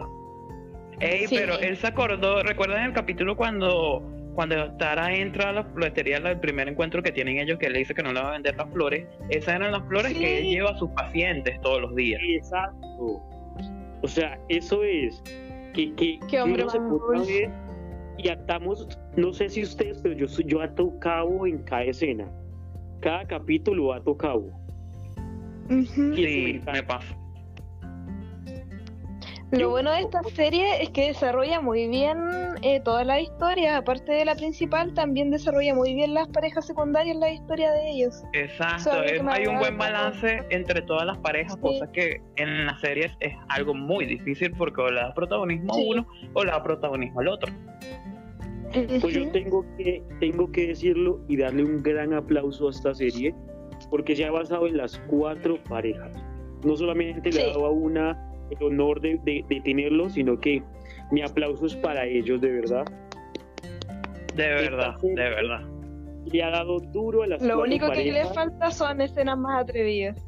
Speaker 4: Ey, pero él se acordó, ¿recuerdan el capítulo cuando cuando Tara entra a la floretería, el primer encuentro que tienen ellos, que le dice que no le va a vender las flores, esas eran las flores que él lleva a sus pacientes todos los días.
Speaker 2: Exacto. O sea, eso es que, que,
Speaker 3: ¿Qué hombre se puede
Speaker 2: y atamos, no sé si ustedes, pero yo, yo ato cabo en cada escena. Cada capítulo ato cabo.
Speaker 4: Sí, me pasa.
Speaker 3: Lo bueno de esta serie es que desarrolla muy bien eh, todas las historias, aparte de la principal, también desarrolla muy bien las parejas secundarias, la historia de ellos.
Speaker 4: Exacto, hay un buen balance entre todas las parejas, cosa que en las series es algo muy difícil porque o le da protagonismo a uno o le da protagonismo al otro.
Speaker 2: Pues yo tengo que, tengo que decirlo y darle un gran aplauso a esta serie porque se ha basado en las cuatro parejas. No solamente le ha dado a una el honor de, de, tenerlo, sino que mi aplauso es para ellos, de verdad.
Speaker 4: De verdad, de verdad.
Speaker 2: le ha dado duro a las
Speaker 3: Lo único que le falta son escenas más atrevidas.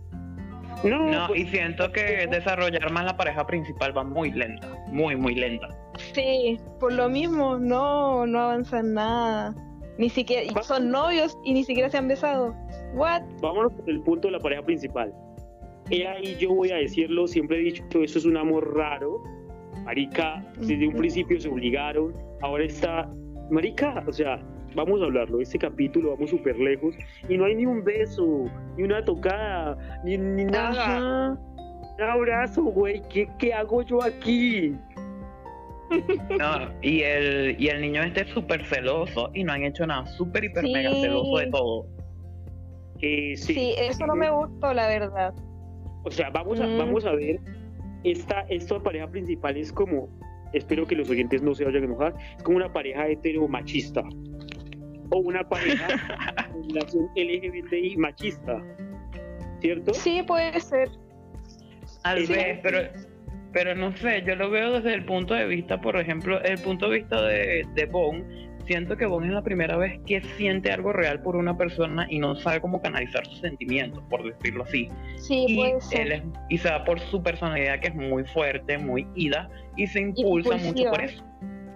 Speaker 2: No,
Speaker 4: No,
Speaker 2: pues,
Speaker 4: y siento que desarrollar más la pareja principal va muy lenta, muy, muy lenta.
Speaker 3: Sí, por lo mismo, no, no avanzan nada. Ni siquiera, son novios y ni siquiera se han besado. What?
Speaker 2: vámonos con el punto de la pareja principal. He ahí yo voy a decirlo, siempre he dicho que eso es un amor raro. Marica, desde un principio se obligaron, ahora está. Marica, o sea, vamos a hablarlo. Este capítulo vamos súper lejos y no hay ni un beso, ni una tocada, ni, ni nada.
Speaker 3: Ajá.
Speaker 2: Un abrazo, güey. ¿Qué, ¿Qué hago yo aquí?
Speaker 4: No, y el, y el niño este es súper celoso y no han hecho nada, súper, hiper, mega
Speaker 3: Sí.
Speaker 4: celoso de todo.
Speaker 2: Eh, sí.
Speaker 3: Sí, eso no me gustó, la verdad.
Speaker 2: O sea, vamos a,
Speaker 3: Mm.
Speaker 2: vamos a ver. Esta, esta pareja principal es como. Espero que los oyentes no se vayan a enojar. Es como una pareja hetero machista. O una pareja relación LGBTI machista. ¿Cierto?
Speaker 3: Sí, puede ser.
Speaker 4: Tal
Speaker 2: Sí.
Speaker 4: vez, pero, pero no sé, yo lo veo desde el punto de vista, por ejemplo, el punto de vista de, de Bon. Siento que Bon es la primera vez que siente algo real por una persona y no sabe cómo canalizar sus sentimientos, por decirlo así.
Speaker 3: Sí,
Speaker 4: y,
Speaker 3: puede
Speaker 4: él
Speaker 3: ser.
Speaker 4: es- y se da por su personalidad que es muy fuerte, muy ida y se impulsa mucho por eso.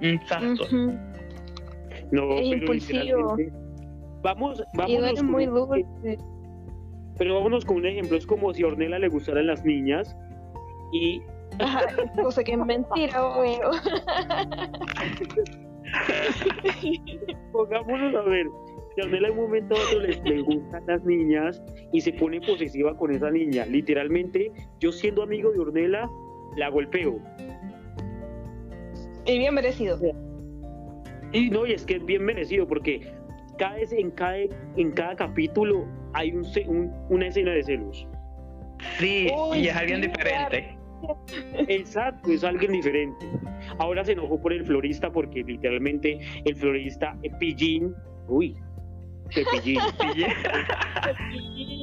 Speaker 4: Exacto.
Speaker 3: Ujú.
Speaker 2: No,
Speaker 3: Es
Speaker 2: pero
Speaker 3: impulsivo.
Speaker 2: Vamos,
Speaker 3: muy dulce.
Speaker 2: Pero vámonos con un ejemplo. Es como si a Ornella le gustaran las niñas y
Speaker 3: Ajá, cosa que es mentira, obvio.
Speaker 2: Pongámonos a ver, si a Ornella en un momento a otro le, le gustan las niñas y se pone posesiva con esa niña. Literalmente, yo siendo amigo de Ornella, la golpeo.
Speaker 3: Y bien merecido.
Speaker 2: Y no, y es que es bien merecido porque cada vez en cada, en cada capítulo hay un, un- una escena de celos.
Speaker 4: Sí,
Speaker 3: Uy,
Speaker 4: y es alguien
Speaker 3: sí,
Speaker 4: diferente.
Speaker 2: Exacto, es alguien diferente. Ahora se enojó por el florista porque literalmente el florista, eh, Pillín, uy, que Pillín,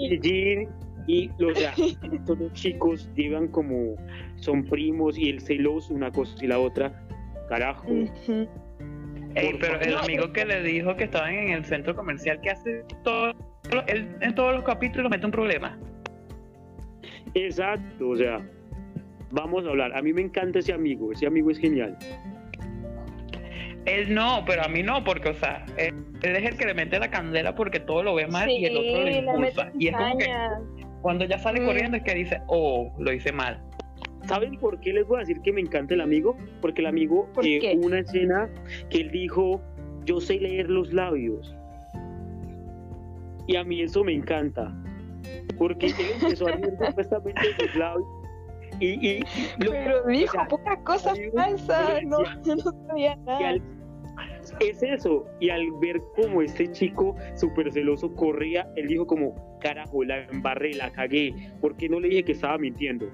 Speaker 2: Pillín, y o sea, estos dos chicos llevan como, son primos y el celoso, una cosa y la otra, carajo.
Speaker 4: Ey, pero el amigo que le dijo que estaban en el centro comercial que hace todo, él en todos los capítulos mete un problema.
Speaker 2: Exacto, o sea, vamos a hablar. A mí me encanta ese amigo, ese amigo es genial.
Speaker 4: Él no, pero a mí no, porque, o sea, él, él es el que le mete la candela porque todo lo ve mal y el otro
Speaker 3: le
Speaker 4: impulsa. Y es como que cuando ya sale
Speaker 3: Mm.
Speaker 4: corriendo es que dice, oh, lo hice mal.
Speaker 2: ¿Saben por qué les voy a decir que me encanta el amigo? Porque el amigo,
Speaker 3: ¿Por
Speaker 2: eh, una escena que él dijo, yo sé leer los labios. Y a mí eso me encanta. Porque él empezó a leer supuestamente los labios. Y, y lo-
Speaker 3: Pero dijo
Speaker 2: o sea,
Speaker 3: pocas cosas falsas, no,
Speaker 2: y
Speaker 3: no sabía nada.
Speaker 2: al- es eso. Y al ver como este chico súper celoso corría, él dijo como, carajo, la embarré, la cagué. ¿Por qué no le dije que estaba mintiendo?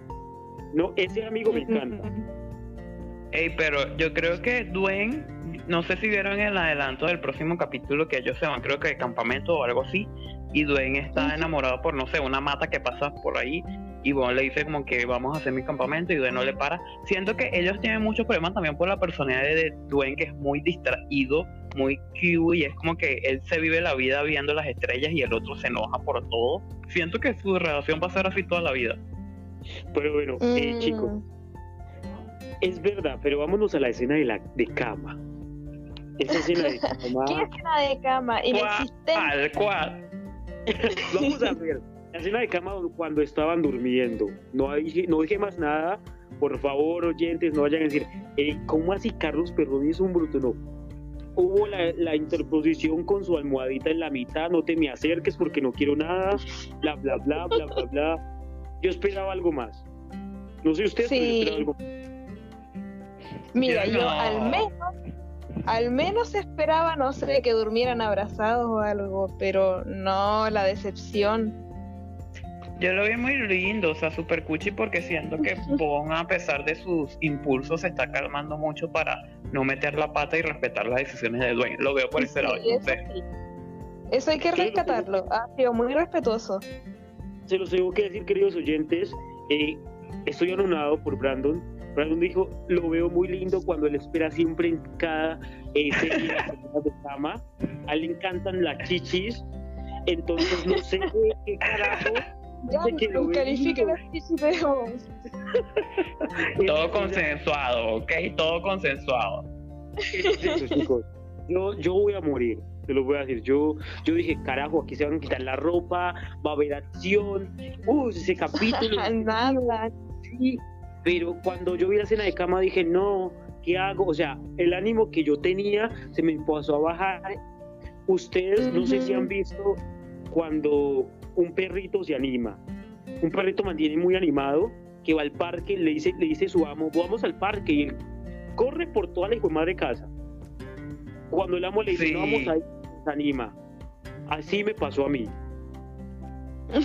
Speaker 2: No, ese amigo me encanta.
Speaker 4: Ey, pero yo creo que Dwayne, no sé si vieron el adelanto del próximo capítulo que ellos se van, creo que de campamento o algo así, y Dwayne está enamorado por, no sé, una mata que pasa por ahí, y Bon le dice como que vamos a hacer mi campamento, y Dwayne no le para. Siento que ellos tienen muchos problemas también por la personalidad de Dwayne, que es muy distraído, muy cute, y es como que él se vive la vida viendo las estrellas y el otro se enoja por todo. Siento que su relación va a ser así toda la vida.
Speaker 2: Pero bueno, eh,
Speaker 3: Mm.
Speaker 2: chicos, es verdad, pero vámonos a la escena de la de cama. Esa escena de cama.
Speaker 3: ¿Qué escena de cama? Inexistente.
Speaker 4: Tal cual.
Speaker 2: Vamos a ver. La escena de cama cuando estaban durmiendo. No dije, no dije más nada. Por favor, oyentes, no vayan a decir, eh, ¿cómo así Carlos Perroni es un bruto? No. Hubo la, la interposición con su almohadita en la mitad, no te me acerques porque no quiero nada, bla, bla, bla, bla, bla, bla. Yo esperaba algo más. No sé ustedes, pero yo
Speaker 3: Sí.
Speaker 2: esperaba algo más.
Speaker 3: Mira,
Speaker 4: Yo
Speaker 3: yo
Speaker 4: no.
Speaker 3: al menos, al menos esperaba, no sé, que durmieran abrazados o algo, pero no, la decepción.
Speaker 4: Yo lo vi muy lindo, o sea, super cuchi porque siento que Bon, a pesar de sus impulsos, se está calmando mucho para no meter la pata y respetar las decisiones de Dwayne. Lo veo por ese
Speaker 3: Sí,
Speaker 4: lado, no
Speaker 3: eso
Speaker 4: sé.
Speaker 3: sí. Eso hay que rescatarlo. Ha sido muy respetuoso.
Speaker 2: se los tengo que decir, queridos oyentes, eh, estoy anonado por Brandon. Brandon dijo, lo veo muy lindo cuando él espera siempre en cada eh, serie de cama a él le encantan las chichis, entonces no sé qué, qué carajo.
Speaker 3: Ya,
Speaker 2: que lo ve
Speaker 3: califique
Speaker 2: lindo.
Speaker 3: las chichis de vos.
Speaker 4: Todo consensuado, ¿ok? Todo consensuado.
Speaker 2: Eso, chicos. Yo, yo voy a morir, te lo voy a decir. Yo, yo dije, carajo, aquí se van a quitar la ropa, va a haber acción. Uy, ese capítulo.
Speaker 3: Nada.
Speaker 2: sí. Pero cuando yo vi la escena de cama dije, no, ¿qué hago? O sea, el ánimo que yo tenía se me pasó a bajar. Ustedes no sé si han visto cuando un perrito se anima. Un perrito mantiene muy animado, que va al parque, le dice, le dice a su amo, vamos al parque, y él corre por toda la hijo de madre casa. Cuando el amo le dice,
Speaker 4: Sí.
Speaker 2: no vamos a ir, se anima. Así me pasó a mí.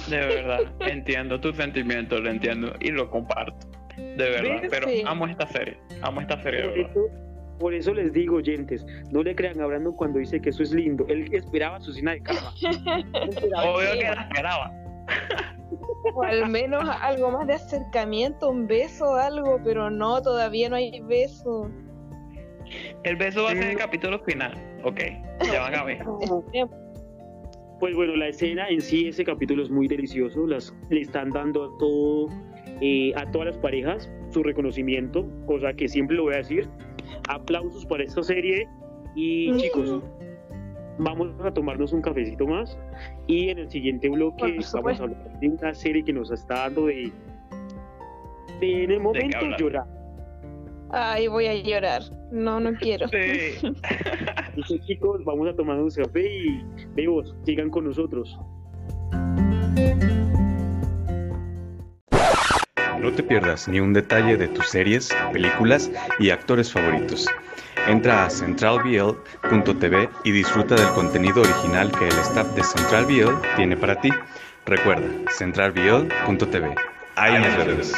Speaker 4: De verdad, entiendo tus sentimientos, lo entiendo y lo comparto. De verdad, pero
Speaker 3: Sí.
Speaker 4: amo esta serie. Amo esta serie, de verdad.
Speaker 2: Por eso les digo, oyentes, no le crean a Brandon cuando dice que eso es lindo. Él esperaba su cena de cama.
Speaker 4: Obvio que la esperaba.
Speaker 3: O al menos algo más de acercamiento, un beso, algo, pero no, todavía no hay beso.
Speaker 4: El beso va a ser el capítulo final. Ok, ya van a ver.
Speaker 2: Pues bueno, la escena en sí, ese capítulo es muy delicioso. Las, le están dando a todo, eh, a todas las parejas su reconocimiento, cosa que siempre lo voy a decir. Aplausos para esta serie. Y
Speaker 3: Mm.
Speaker 2: chicos, vamos a tomarnos un cafecito más. Y en el siguiente bloque
Speaker 3: Por
Speaker 2: vamos a hablar de una serie que nos está dando de, de en el momento llorar.
Speaker 3: Ay, voy a llorar. No, no quiero.
Speaker 4: Sí.
Speaker 2: Que, chicos, vamos a tomar un café y vemos, sigan con nosotros.
Speaker 7: No te pierdas ni un detalle de tus series, películas y actores favoritos. Entra a centralbl.tv y disfruta del contenido original que el staff de Central tiene para ti. Recuerda, centralbl.tv. Ahí nos vemos.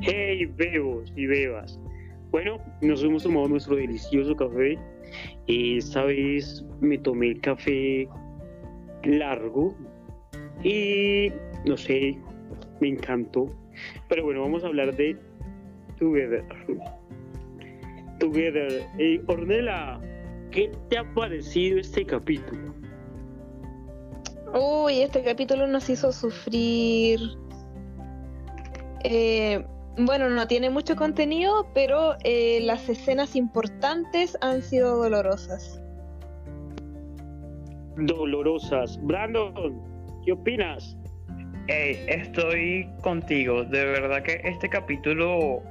Speaker 2: Hey, bebos y bebas. Bueno, nos hemos tomado nuestro delicioso café. Esta vez me tomé el café largo y no sé, me encantó. Pero bueno, vamos a hablar de Together. Together. Eh, Ornella, ¿qué te ha parecido este capítulo?
Speaker 3: Uy, este capítulo nos hizo sufrir. Eh, bueno, no tiene mucho contenido, pero eh, las escenas importantes han sido dolorosas.
Speaker 2: Dolorosas. Brandon, ¿qué opinas?
Speaker 4: Estoy contigo. De verdad que este capítulo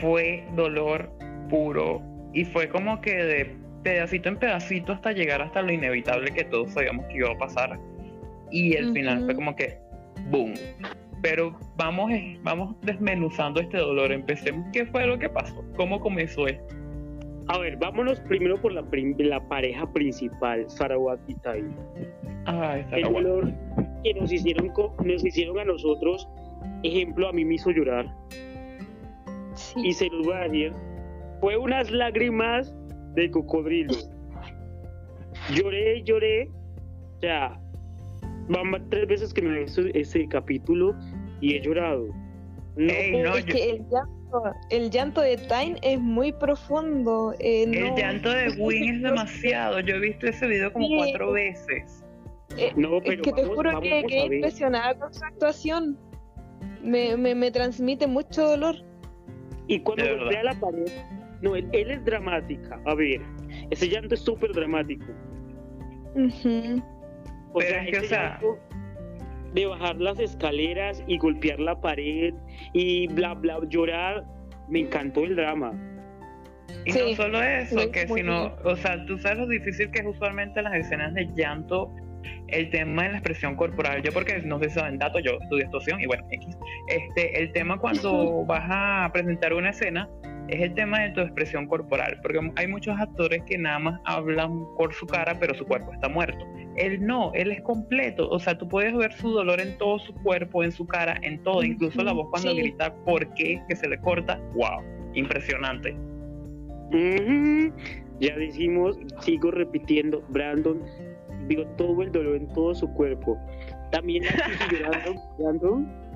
Speaker 4: fue dolor puro y fue como que de pedacito en pedacito hasta llegar hasta lo inevitable que todos sabíamos que iba a pasar. Y el final fue como que boom. Pero vamos, eh, vamos desmenuzando este dolor. Empecemos. ¿Qué fue lo que pasó? ¿Cómo comenzó esto?
Speaker 2: A ver, vámonos primero por la, prim- la pareja principal, Sarawak y Tai.
Speaker 4: Ah,
Speaker 2: El dolor que nos hicieron, nos hicieron a nosotros, ejemplo, a mí me hizo llorar.
Speaker 3: Sí.
Speaker 2: Y se los voy a decir, fue unas lágrimas de cocodrilo. Lloré, lloré. O sea, van va- tres veces que me he visto ese capítulo y he llorado. No,
Speaker 4: Ey,
Speaker 2: puedo-
Speaker 4: no,
Speaker 3: es
Speaker 4: yo-
Speaker 3: que el llanto, el llanto de Tyne es muy profundo. eh,
Speaker 4: El
Speaker 3: no-
Speaker 4: llanto de Win es demasiado. Yo he visto ese video como
Speaker 3: Sí.
Speaker 4: cuatro veces.
Speaker 3: eh,
Speaker 2: no,
Speaker 3: es
Speaker 2: pero
Speaker 3: que te juro
Speaker 2: vamos
Speaker 3: que quedé impresionada con su actuación. Me, me, me transmite mucho dolor.
Speaker 2: Y cuando
Speaker 4: De
Speaker 2: golpea la pared, no, él, él es dramática. A ver, ese llanto es súper dramático. O
Speaker 4: Pero
Speaker 2: sea,
Speaker 4: es que, o sea-
Speaker 2: llanto de bajar las escaleras y golpear la pared y bla, bla, llorar, me encantó el drama.
Speaker 4: Y
Speaker 3: Sí,
Speaker 4: no solo eso, que sino,
Speaker 3: bien.
Speaker 4: o sea, tú sabes lo difícil que es usualmente las escenas de llanto, el tema de la expresión corporal. Yo porque no sé si saben datos, yo estudio actuación y bueno, X. Este, el tema cuando vas a presentar una escena es el tema de tu expresión corporal, porque hay muchos actores que nada más hablan por su cara, pero su cuerpo está muerto. Él no, él es completo, o sea, tú puedes ver su dolor en todo su cuerpo, en su cara, en todo, incluso la voz cuando
Speaker 3: Sí.
Speaker 4: grita por qué, que se le corta, wow, impresionante.
Speaker 2: Ya decimos, sigo repitiendo, Brandon vio todo el dolor en todo su cuerpo. También Kiki llorando, Brandon.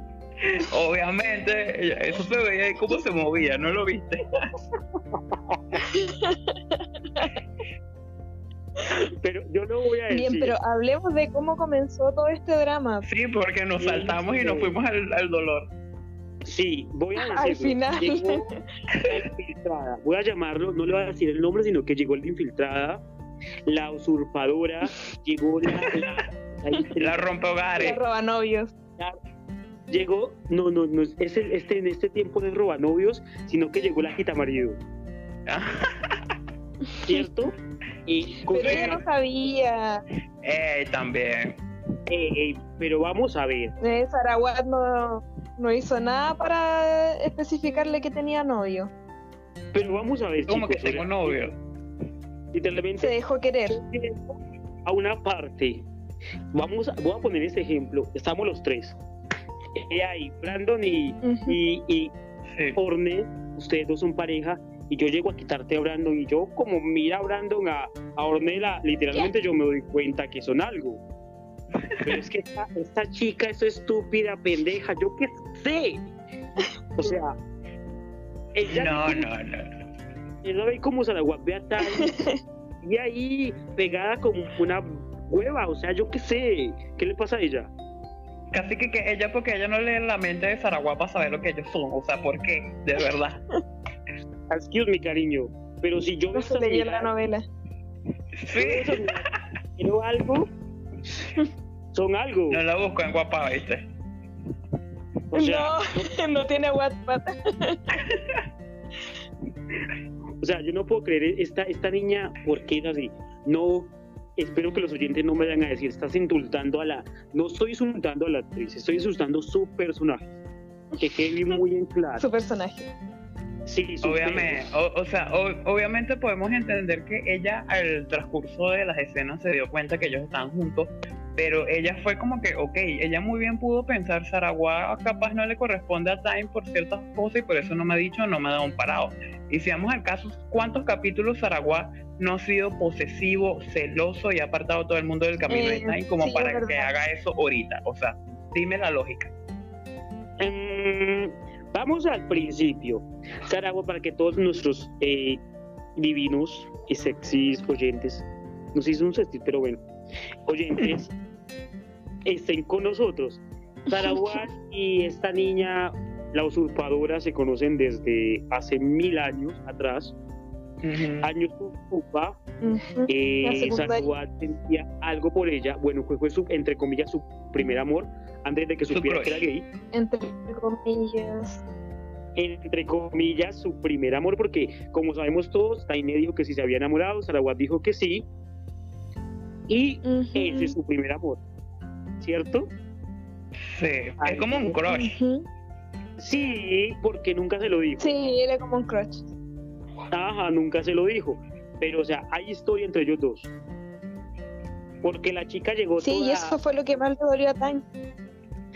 Speaker 4: Obviamente, eso se veía ahí cómo se movía, ¿no lo viste?
Speaker 2: Pero yo no voy a decir.
Speaker 3: Bien, pero hablemos de cómo comenzó todo este drama.
Speaker 4: Sí, porque nos saltamos y nos fuimos al, al dolor.
Speaker 2: Sí, voy a decirlo.
Speaker 3: Al final.
Speaker 2: Llegó la infiltrada. Voy a llamarlo, no le voy a decir el nombre, sino que llegó la infiltrada, la usurpadora, llegó la. la, la-
Speaker 4: La
Speaker 3: novios.
Speaker 2: Llegó, no, no, no, es el- este, en este tiempo no es robanovios, sino que llegó la quitamarido, ¿cierto? Y
Speaker 3: Pero ella no sabía.
Speaker 4: Eh, también.
Speaker 2: eh, eh, pero vamos a ver,
Speaker 3: Eh, Sarawat no, no hizo nada para especificarle que tenía novio.
Speaker 2: pero vamos a ver,
Speaker 4: Como que
Speaker 2: chicos,
Speaker 4: tengo novio.
Speaker 3: Se dejó querer.
Speaker 2: a una parte. Vamos, a, voy a poner este ejemplo. Estamos los tres. Ella ahí, Brandon y,
Speaker 3: Ujú.
Speaker 2: y, y
Speaker 4: Sí.
Speaker 2: Orne, ustedes dos son pareja, y yo llego a quitarte a Brandon, y yo como mira a Brandon a, a Ornella, literalmente yo me doy cuenta que son algo. Pero es que esta, esta chica es estúpida, pendeja, yo qué sé. O sea, ella
Speaker 4: No,
Speaker 2: ve
Speaker 4: no, no.
Speaker 2: ella ve como se la guapea tal, y ahí pegada como una hueva, o sea, yo qué sé, ¿qué le pasa a ella?
Speaker 4: Casi que, que ella, porque ella no lee la mente de Saragua para saber lo que ellos son. O sea, ¿por qué? De verdad.
Speaker 2: Excuse mi cariño, pero si yo
Speaker 3: No se leyó la novela.
Speaker 4: Sí.
Speaker 2: pero algo son algo
Speaker 4: No la busco en guapa, ¿viste?
Speaker 2: o sea
Speaker 3: no, no tiene WhatsApp.
Speaker 2: o sea yo no puedo creer esta esta niña por qué es así no espero que los oyentes no me vayan a decir estás insultando a la no estoy insultando a la actriz estoy insultando su personaje que quede muy en claro.
Speaker 3: Su personaje.
Speaker 2: sí su
Speaker 4: Obviamente, o, o sea, o- obviamente podemos entender que ella al transcurso de las escenas se dio cuenta que ellos estaban juntos, pero ella fue como que, ok, ella muy bien pudo pensar, Saragua capaz no le corresponde a Time por ciertas cosas y por eso no me ha dicho, no me ha dado un parado. Y si vamos al caso, ¿cuántos capítulos Saragua no ha sido posesivo, celoso y ha apartado a todo el mundo del camino de
Speaker 3: Eh,
Speaker 4: Time como
Speaker 3: sí,
Speaker 4: para que haga eso ahorita? O sea, dime la lógica.
Speaker 2: Mm, vamos al principio. Saragua, para que todos nuestros eh, divinos y sexys oyentes, nos hizo un sexy, pero bueno, oyentes, estén con nosotros. Saragua y esta niña, la usurpadora, se conocen desde hace mil años atrás. Años usurpa,
Speaker 3: Ujú.
Speaker 2: eh,
Speaker 3: La secundaria.
Speaker 2: Saragua sentía algo por ella. Bueno, fue, fue su, entre comillas, su primer amor, antes de que
Speaker 4: Su
Speaker 2: supiera que era gay
Speaker 3: Entre comillas.
Speaker 2: entre comillas, su primer amor, porque como sabemos todos, Taine dijo que si se había enamorado, Sarawat dijo que sí, y ese es su primer amor, ¿cierto?
Speaker 4: Sí, es como un crush.
Speaker 2: Sí, porque nunca se lo dijo.
Speaker 3: Sí, era como un crush.
Speaker 2: Ajá, nunca se lo dijo. Pero, o sea, hay historia entre ellos dos. Porque la chica llegó
Speaker 3: Sí,
Speaker 2: toda...
Speaker 3: y eso fue lo que más le dolió a Time.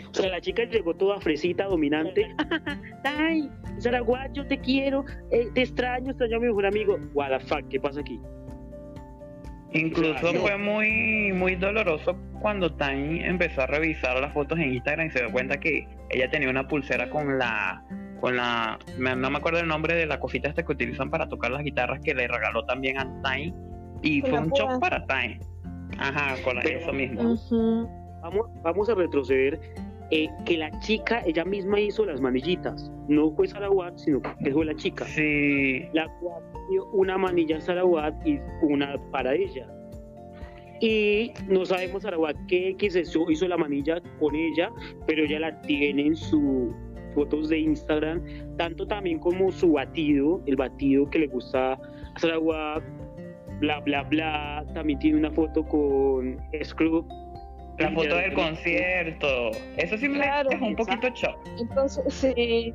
Speaker 2: O sea, la chica llegó toda fresita, dominante. Ay, Sarawat, yo te quiero, eh, te extraño, extraño a mi mejor amigo. What the fuck, ¿qué pasa aquí?
Speaker 4: Incluso
Speaker 2: Sí.
Speaker 4: fue muy, muy doloroso cuando Time empezó a revisar las fotos en Instagram y se dio cuenta que ella tenía una pulsera con la, con la, no me acuerdo el nombre de la cosita esta que utilizan para tocar las guitarras que le regaló también a Time y
Speaker 3: Con
Speaker 4: fue un shock para Time. Ajá, con la-
Speaker 2: Pero-
Speaker 4: eso mismo.
Speaker 2: Vamos, vamos a retroceder. Eh, que la chica ella misma hizo las manillitas. No fue Sarawat sino que fue la chica.
Speaker 4: Sí,
Speaker 2: la cual dio una manilla a Sarawat y una para ella y no sabemos Sarawat qué X hizo, hizo la manilla con ella pero ella la tiene en sus fotos de Instagram tanto también como su batido el batido que le gusta a Sarawat bla bla bla. También tiene una foto con Scrub.
Speaker 4: La foto del concierto. Eso sí me
Speaker 3: Claro.
Speaker 4: dejó un poquito shock.
Speaker 3: Entonces, sí,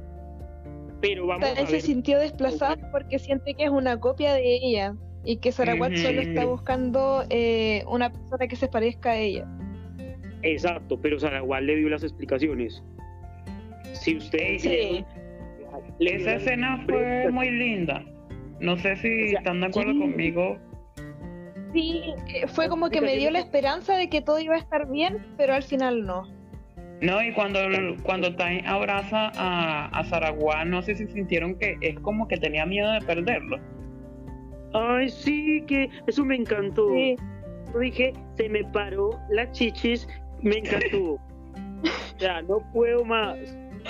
Speaker 2: pero vamos a
Speaker 3: Time se sintió desplazada porque siente que es una copia de ella y que Sarawat solo está buscando eh, una persona que se parezca a ella.
Speaker 2: Exacto, pero Sarawat le dio las explicaciones. Si ustedes
Speaker 3: Sí.
Speaker 2: le
Speaker 4: Esa escena fue muy linda. No sé si
Speaker 2: O sea,
Speaker 4: están de acuerdo
Speaker 2: sí.
Speaker 4: conmigo.
Speaker 3: Sí, eh, fue como que me dio la esperanza de que todo iba a estar bien, pero al final no.
Speaker 4: No, y cuando, cuando Time abraza a, a no sé si sintieron que es como que tenía miedo de perderlo.
Speaker 2: Ay, sí, que eso me encantó.
Speaker 3: Sí.
Speaker 2: Yo dije, se me paró las chichis, me encantó. o sea, no puedo más.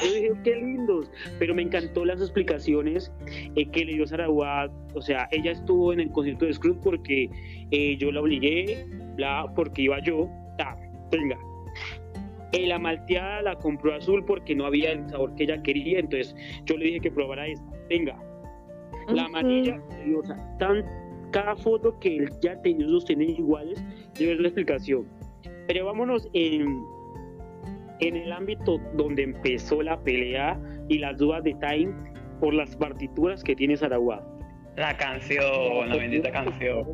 Speaker 2: Yo dije, qué lindos. Pero me encantó las explicaciones eh, que le dio Sarawat. O sea, ella estuvo en el concierto de Scrooge porque eh, yo la obligué, bla, porque iba yo. Ta, venga. Eh, la malteada la compró azul porque no había el sabor que ella quería. Entonces yo le dije que probara esta. Venga. La amarilla, o sea, tan, cada foto que él ya tenía, los tienen iguales, yo ver la explicación. Pero vámonos en, en el ámbito donde empezó la pelea y las dudas de Time por las partituras que tiene Sarawak.
Speaker 4: La canción, la bendita canción.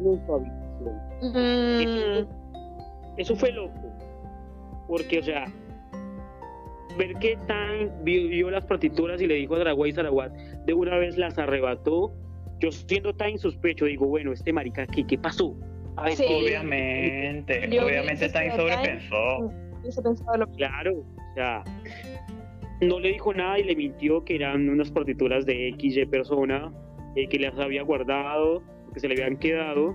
Speaker 3: Mm,
Speaker 2: Eso fue loco. Porque, o sea, ver que Time vio, vio las partituras y le dijo a Sarawak y Sarawak de una vez las arrebató. Yo siendo Time sospecho, digo, bueno, este marica, ¿qué, qué pasó? A ver,
Speaker 3: Sí.
Speaker 4: Obviamente,
Speaker 3: Yo
Speaker 4: obviamente Time. sobrepensó.
Speaker 2: Claro, o sea, no le dijo nada y le mintió que eran unas partituras de XY persona eh, que las había guardado, que se le habían quedado.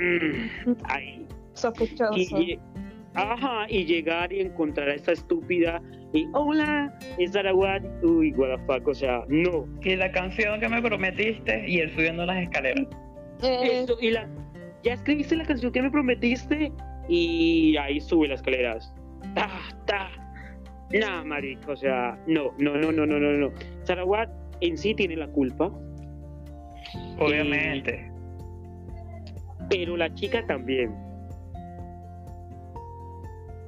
Speaker 2: Mm, ahí.
Speaker 3: sospechoso.
Speaker 2: Y, ajá, y llegar y encontrar a esta estúpida y hola, es Sarawat. Uy, what the fuck, o sea, no.
Speaker 4: Y la canción que me prometiste y él subiendo las escaleras.
Speaker 3: Eh,
Speaker 2: Esto, y la, ya escribiste la canción que me prometiste y ahí sube las escaleras. Ta, ta. Nah, marica, o sea, no, no, no, no, no, no, no. Sarawat en sí tiene la culpa,
Speaker 4: Obviamente.
Speaker 2: pero la chica también.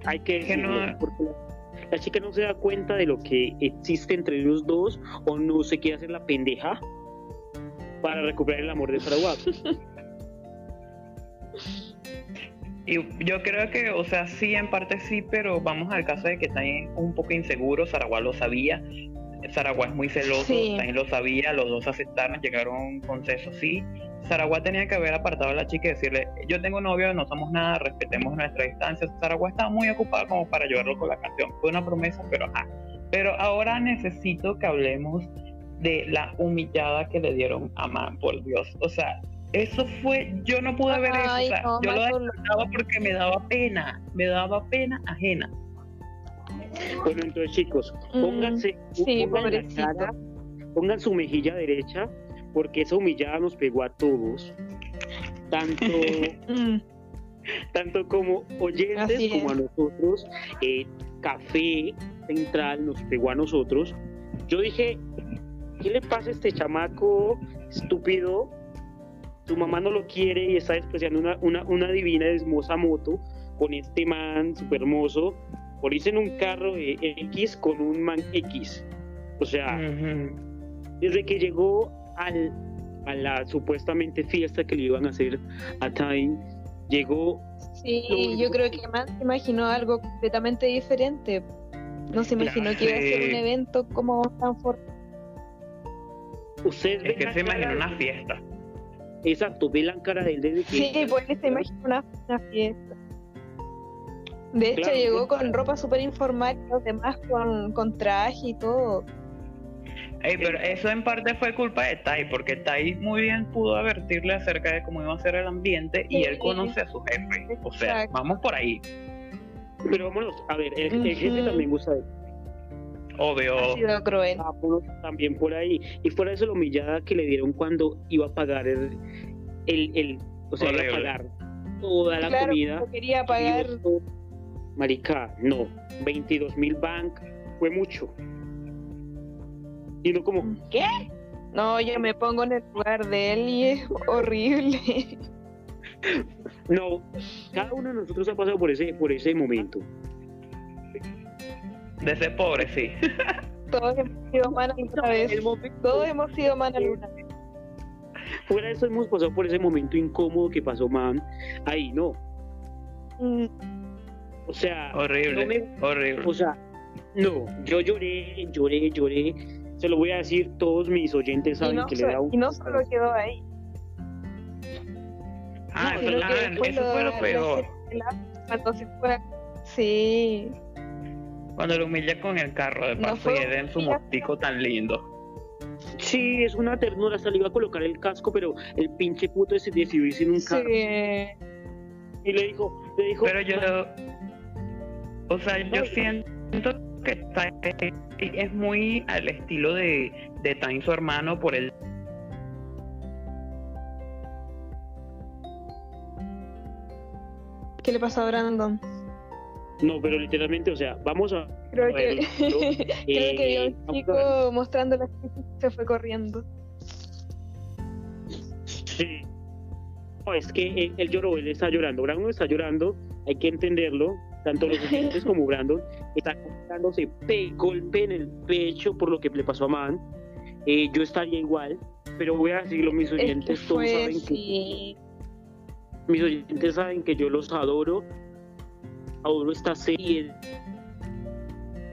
Speaker 2: Hay que
Speaker 4: Que no-
Speaker 2: decirlo, porque la, la chica no se da cuenta de lo que existe entre los dos o no se quiere hacer la pendeja para recuperar el amor de Sarawat.
Speaker 4: Y yo creo que, o sea, sí, en parte sí, pero vamos al caso de que también un poco inseguro, Saragua lo sabía, Saragua es muy celoso,
Speaker 3: Sí.
Speaker 4: también lo sabía, los dos aceptaron, llegaron a un consenso, sí. Saragua tenía que haber apartado a la chica y decirle, yo tengo novio, no somos nada, respetemos nuestra distancia. Saragua estaba muy ocupada como para ayudarlo con la canción, fue una promesa, pero ajá. Pero ahora necesito que hablemos de la humillada que le dieron a Man, por Dios. O sea, eso fue, yo no pude ver eso, o
Speaker 3: Ay,
Speaker 4: sea,
Speaker 3: no,
Speaker 4: yo lo descartaba porque me daba pena, me daba pena ajena.
Speaker 2: Bueno, entonces chicos,
Speaker 3: Mm,
Speaker 2: pónganse,
Speaker 3: sí,
Speaker 2: pongan, la cara, pongan su mejilla derecha, porque esa humillada nos pegó a todos, tanto,
Speaker 3: mm,
Speaker 2: tanto como oyentes como a nosotros. Eh, Café Central nos pegó a nosotros. Yo dije, ¿qué le pasa a este chamaco estúpido? Tu mamá no lo quiere y está despreciando una, una, una divina y hermosa moto con este man súper hermoso por irse en un carro de X con un man X. O sea, desde que llegó al, a la supuestamente fiesta que le iban a hacer a Time, llegó.
Speaker 3: Sí,
Speaker 2: Lo-
Speaker 3: yo creo que Man se imaginó algo completamente diferente. No se imaginó que iba a ser un evento como tan fuerte.
Speaker 2: Ustedes
Speaker 4: Es que se imaginó una fiesta.
Speaker 2: Exacto, ve la cara de él desde que.
Speaker 3: Sí, pues él se imaginó una, una fiesta. De hecho,
Speaker 2: Claro,
Speaker 3: llegó
Speaker 2: pues.
Speaker 3: con ropa súper informal y los demás con, con traje y todo.
Speaker 4: Ey, pero eso en parte fue culpa de Tai, porque Tai muy bien pudo advertirle acerca de cómo iba a ser el ambiente y él conoce a su jefe. O sea,
Speaker 3: Exacto.
Speaker 4: vamos por ahí.
Speaker 2: Pero vámonos, a ver, el, el jefe también gusta de
Speaker 4: Obvio.
Speaker 3: Ha sido cruel.
Speaker 2: vámonos también por ahí. Y fuera de eso, la humillada que le dieron cuando iba a pagar el. el, el- o sea, iba a pagar toda la
Speaker 3: claro,
Speaker 2: comida.
Speaker 3: no quería pagar.
Speaker 2: Marica, no, 22 mil bank fue mucho. Y no como, ¿qué?
Speaker 3: No, yo me pongo en el lugar de él y es horrible.
Speaker 2: No, cada uno de nosotros ha pasado por ese, por ese momento.
Speaker 4: De ese pobre, sí.
Speaker 3: Todos hemos sido man alguna vez.
Speaker 2: El momento-
Speaker 3: Todos hemos sido man alguna vez.
Speaker 2: fuera de eso hemos pasado por ese momento incómodo que pasó man. Ahí no.
Speaker 3: Mm,
Speaker 2: O sea,
Speaker 4: Horrible.
Speaker 2: no me-
Speaker 4: Horrible.
Speaker 2: o sea, no, yo lloré, lloré, lloré. Se lo voy a decir, todos mis oyentes saben
Speaker 3: no,
Speaker 2: que le da un
Speaker 3: y no solo quedó ahí,
Speaker 4: Ah,
Speaker 2: no,
Speaker 4: eso, ah, eso fue lo peor.
Speaker 3: la- cuando se fue. Sí,
Speaker 4: cuando lo humilla con el carro de
Speaker 3: No
Speaker 4: paso
Speaker 3: fue
Speaker 4: y en su motico tan lindo.
Speaker 2: Sí, es una ternura, hasta le iba a colocar el casco, pero el pinche puto ese decidió irse en un carro.
Speaker 3: Sí.
Speaker 2: Y le dijo, le dijo,
Speaker 4: Pero yo, o sea, yo siento que está, es muy al estilo de, de Time, su hermano, por el
Speaker 3: ¿Qué le pasó a Brandon?
Speaker 2: no, pero literalmente, o sea, vamos a
Speaker 3: Creo que,
Speaker 2: ver, yo,
Speaker 3: creo que vio
Speaker 2: eh,
Speaker 3: un
Speaker 2: a
Speaker 3: chico mostrando y se fue corriendo.
Speaker 2: Sí. No, es que él, él lloró, él está llorando. Brandon está llorando, hay que entenderlo. Tanto los oyentes como Brandon están dándose pe- golpe en el pecho por lo que le pasó a Man. Eh, yo estaría igual, pero voy a decirlo, mis
Speaker 3: Es que
Speaker 2: oyentes todos saben que
Speaker 3: sí.
Speaker 2: mis oyentes saben que yo los adoro. Adoro esta serie.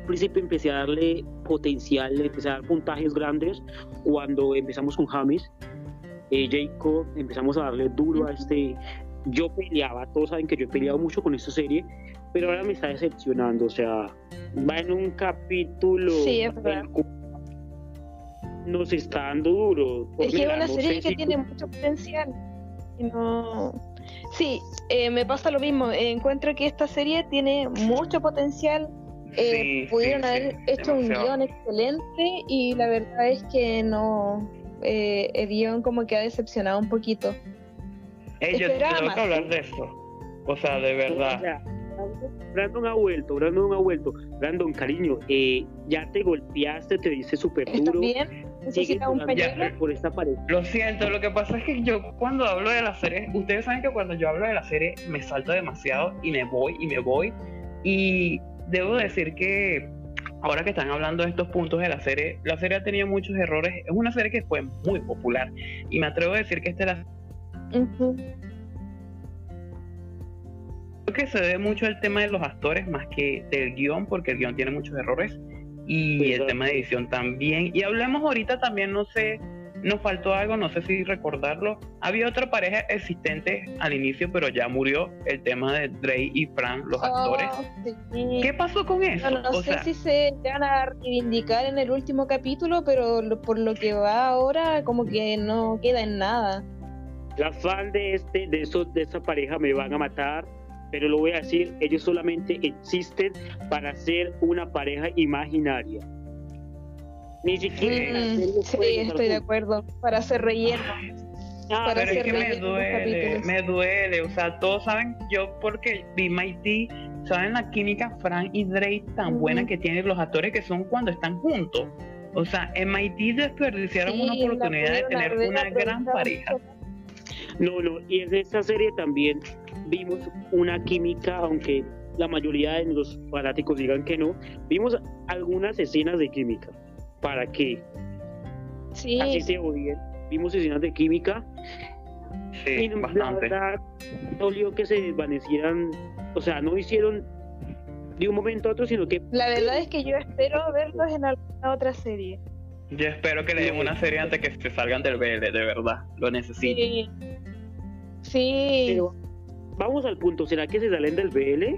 Speaker 2: Al principio empecé a darle potencial, empecé a dar puntajes grandes cuando empezamos con James. Eh, Jacob, empezamos a darle duro a este. Yo peleaba, todos saben que yo he peleado mucho con esta serie, pero ahora me está decepcionando. O sea, va en un capítulo.
Speaker 3: Sí, es verdad.
Speaker 2: Nos está dando duro.
Speaker 3: Es que es una
Speaker 2: no
Speaker 3: serie que
Speaker 2: si
Speaker 3: tiene
Speaker 2: tú-
Speaker 3: mucho potencial. Y no. Sí, eh, me pasa lo mismo. Eh, encuentro que esta serie tiene mucho potencial. Eh,
Speaker 4: Sí,
Speaker 3: pudieron
Speaker 4: sí,
Speaker 3: haber
Speaker 4: sí,
Speaker 3: hecho un guion excelente y la verdad es que no. eh, el guion como que ha decepcionado un poquito.
Speaker 4: Ey, yo tengo que hablar de eso. O sea, de
Speaker 2: O
Speaker 4: verdad.
Speaker 2: Brandon ha vuelto, Brandon ha vuelto. Brandon, cariño, eh, ya te golpeaste, te diste súper
Speaker 3: ¿Estás
Speaker 2: duro.
Speaker 3: bien?
Speaker 2: Sigue
Speaker 3: ¿Necesitas un
Speaker 2: por esta pared.
Speaker 4: Lo siento, lo que pasa es que yo cuando hablo de la serie, ustedes saben que cuando yo hablo de la serie me salto demasiado y me voy y me voy. Y debo decir que ahora que están hablando de estos puntos de la serie, la serie ha tenido muchos errores. Es una serie que fue muy popular y me atrevo a decir que esta es la. Creo que se debe mucho al tema de los actores más que del guion, porque el guion tiene muchos errores y
Speaker 2: Sí,
Speaker 4: el
Speaker 2: claro.
Speaker 4: tema de edición también. Y hablemos ahorita también, no sé, nos faltó algo, no sé si recordarlo. Había otra pareja existente al inicio, pero ya murió el tema de Drake y Frank, los actores.
Speaker 3: Oh, sí.
Speaker 4: ¿Qué pasó con eso?
Speaker 3: No, no
Speaker 4: o
Speaker 3: sé
Speaker 4: sea,
Speaker 3: si se van a reivindicar en el último capítulo, pero por lo que va ahora, como que no queda en nada.
Speaker 2: Las fans de, este, de, esos, de esta pareja me van a matar, pero lo voy a decir, ellos solamente existen para ser una pareja imaginaria. Ni siquiera
Speaker 3: Mm, sí, estoy de acuerdo. Para hacer relleno.
Speaker 2: Ah,
Speaker 3: para
Speaker 4: pero es que me duele, me duele. O sea, todos saben, yo porque vi Mighty, saben la química Frank y Drake tan buena que tienen los actores que son cuando están juntos. O sea, en Mighty desperdiciaron
Speaker 3: Sí,
Speaker 4: una oportunidad de tener una gran pareja.
Speaker 2: No, no, y en esta serie también vimos una química, aunque la mayoría de los fanáticos digan que no, vimos algunas escenas de química. ¿Para qué?
Speaker 3: Sí,
Speaker 2: Así se odien. Vimos escenas de química
Speaker 4: Sí,
Speaker 2: y la
Speaker 4: bastante.
Speaker 2: verdad dolió que se desvanecieran, o sea, no hicieron de un momento a otro, sino que
Speaker 3: la verdad es que yo espero verlos en alguna otra serie.
Speaker 4: Yo espero que le den una serie antes que se salgan del BL, de verdad. Lo necesito.
Speaker 3: Sí. Sí.
Speaker 2: Pero vamos al punto, ¿será que se salen del BL?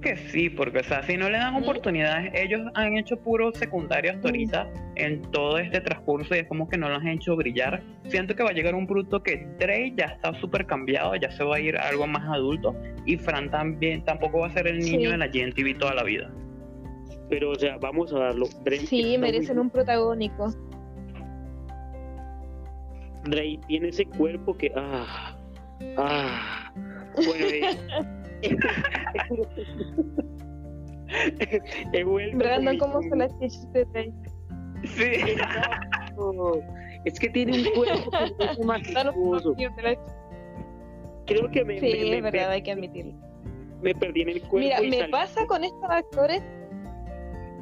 Speaker 4: Que sí, porque o sea, si no le dan oportunidades, ellos han hecho puro secundario hasta ahorita en todo este transcurso y es como que no los han hecho brillar. Siento que va a llegar un producto que Drake ya está súper cambiado, ya se va a ir a algo más adulto y Fran también tampoco va a ser el niño
Speaker 3: Sí.
Speaker 4: de la GNTV toda la vida.
Speaker 2: Pero, o sea, vamos a darlo.
Speaker 3: Sí, merecen
Speaker 2: muy-
Speaker 3: un protagónico.
Speaker 2: Drake tiene ese cuerpo que. Ah, ah. Bueno, eh, he vuelto
Speaker 3: Brandon, ¿cómo son las chichis de Drake?
Speaker 4: Sí.
Speaker 2: mi- Es que tiene un cuerpo que es majestuoso. Creo que me,
Speaker 3: Sí,
Speaker 2: me, me
Speaker 3: es verdad,
Speaker 2: per-
Speaker 3: hay que admitirlo.
Speaker 2: me perdí en el cuerpo.
Speaker 3: Mira, me
Speaker 2: salí.
Speaker 3: pasa con estos actores.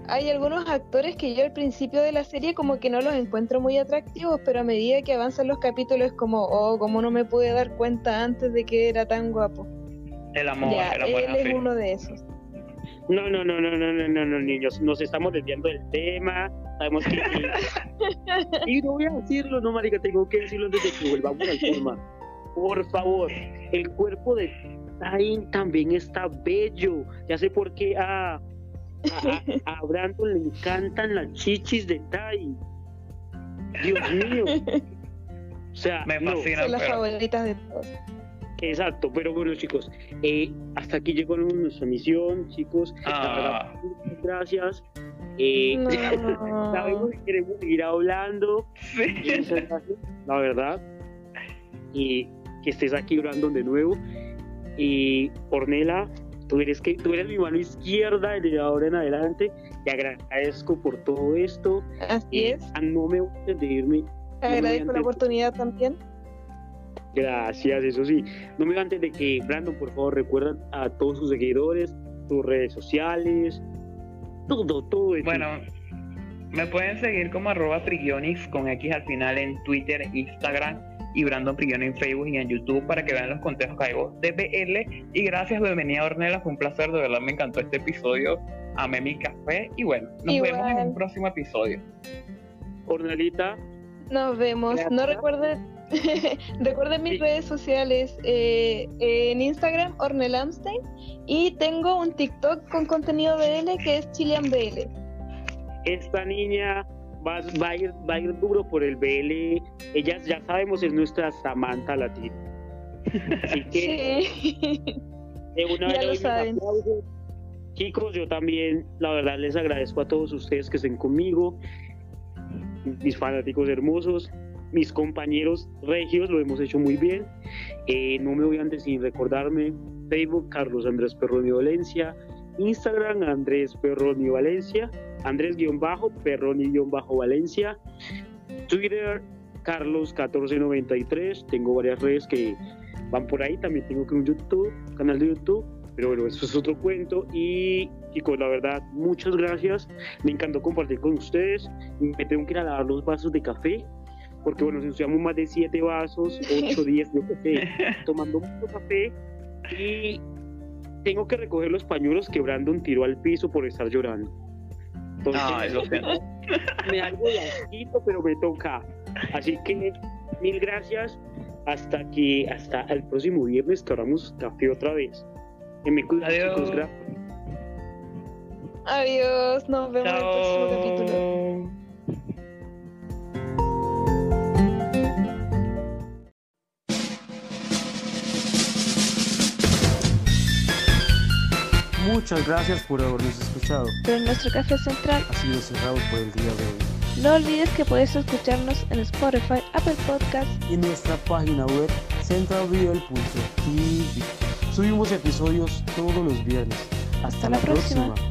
Speaker 3: Hay algunos actores que yo al principio de la serie como que no los encuentro muy atractivos, pero a medida que avanzan los capítulos es como, oh, como no me pude dar cuenta antes de que era tan guapo.
Speaker 4: El amor,
Speaker 3: ya,
Speaker 4: el amor
Speaker 3: él es uno de esos.
Speaker 2: No, no, no, no, no, no, no, no, niños. Nos estamos desviando del tema. Sabemos que. y no voy a decirlo, no, marica, tengo que decirlo antes de que volvamos al tema. Por favor, el cuerpo de Tai también está bello. Ya sé por qué a, a, a Brandon le encantan las chichis de Tai. Dios mío. O sea,
Speaker 4: Me
Speaker 2: no.
Speaker 3: Son las
Speaker 4: pero-
Speaker 3: favoritas de todos.
Speaker 2: Exacto, pero bueno chicos, eh, hasta aquí llegó nuestra misión, chicos.
Speaker 4: Ah.
Speaker 2: muchas gracias. Eh,
Speaker 3: No.
Speaker 2: sabemos que queremos seguir hablando.
Speaker 4: Sí.
Speaker 2: Muchas gracias, la verdad. Y que estés aquí, Brandon, de nuevo. Y Ornela, tú eres, que, tú eres mi mano izquierda desde ahora en adelante. Te agradezco por todo esto.
Speaker 3: Así
Speaker 2: Y
Speaker 3: es.
Speaker 2: ah, no me voy a despedirme.
Speaker 3: Te agradezco la oportunidad también.
Speaker 2: Gracias, eso sí. No me antes de que, Brandon, por favor, recuerda a todos sus seguidores, tus redes sociales, todo, todo.
Speaker 4: Bueno, me pueden seguir como arroba Frigionix con X al final en Twitter, Instagram y Brandon Frigioni en Facebook y en YouTube para que vean los contejos que hago de BL. Y gracias, bienvenida Ornella, fue un placer, de verdad me encantó este episodio. Amé mi café y bueno, nos
Speaker 3: Igual.
Speaker 4: vemos en un próximo episodio.
Speaker 2: Ornelita,
Speaker 3: Nos vemos. No recuerden, recuerden mis
Speaker 2: Sí.
Speaker 3: redes sociales eh, en Instagram, Ornel Amstein, y tengo un TikTok con contenido BL que es Chilean BL.
Speaker 2: esta niña va, va a ir, va a ir duro por el BL. Ella, ya sabemos, es nuestra Samantha Latina. Así que
Speaker 3: Sí.
Speaker 2: de una
Speaker 3: Ya
Speaker 2: vez
Speaker 3: lo.
Speaker 2: Chicos, yo también, la verdad, les agradezco a todos ustedes que estén conmigo, mis fanáticos hermosos, mis compañeros regios, lo hemos hecho muy bien. Eh, no me voy antes sin recordarme, Facebook, Carlos Andrés Perroni Valencia, Instagram, Andrés Perroni Valencia, Andrés-Perroni-Valencia, Twitter, Carlos1493, tengo varias redes que van por ahí, también tengo que un YouTube, canal de YouTube, pero bueno, eso es otro cuento. Y chicos, la verdad, muchas gracias, me encantó compartir con ustedes, me tengo que ir a lavar los vasos de café, porque bueno, si usamos más de 7 vasos, 8, 10, yo qué sé, tomando mucho café y tengo que recoger los pañuelos que Brandon tiró al piso por estar llorando. Entonces,
Speaker 4: Ay, lo siento.
Speaker 2: me da algo de asquito, pero me toca. Así que mil gracias. Hasta que hasta el próximo viernes que hagamos café otra vez. Que me cuidan,
Speaker 4: Adiós.
Speaker 2: chicos. Gracias.
Speaker 3: Adiós, nos vemos en el próximo capítulo.
Speaker 8: Muchas gracias por habernos escuchado.
Speaker 9: Pero nuestro café central,
Speaker 8: Ha sido cerrado por el día de hoy.
Speaker 9: no olvides que puedes escucharnos en Spotify, Apple Podcasts
Speaker 8: Y en nuestra página web centralviel.tv. Subimos episodios todos los viernes. Hasta,
Speaker 9: Hasta la próxima.
Speaker 8: próxima.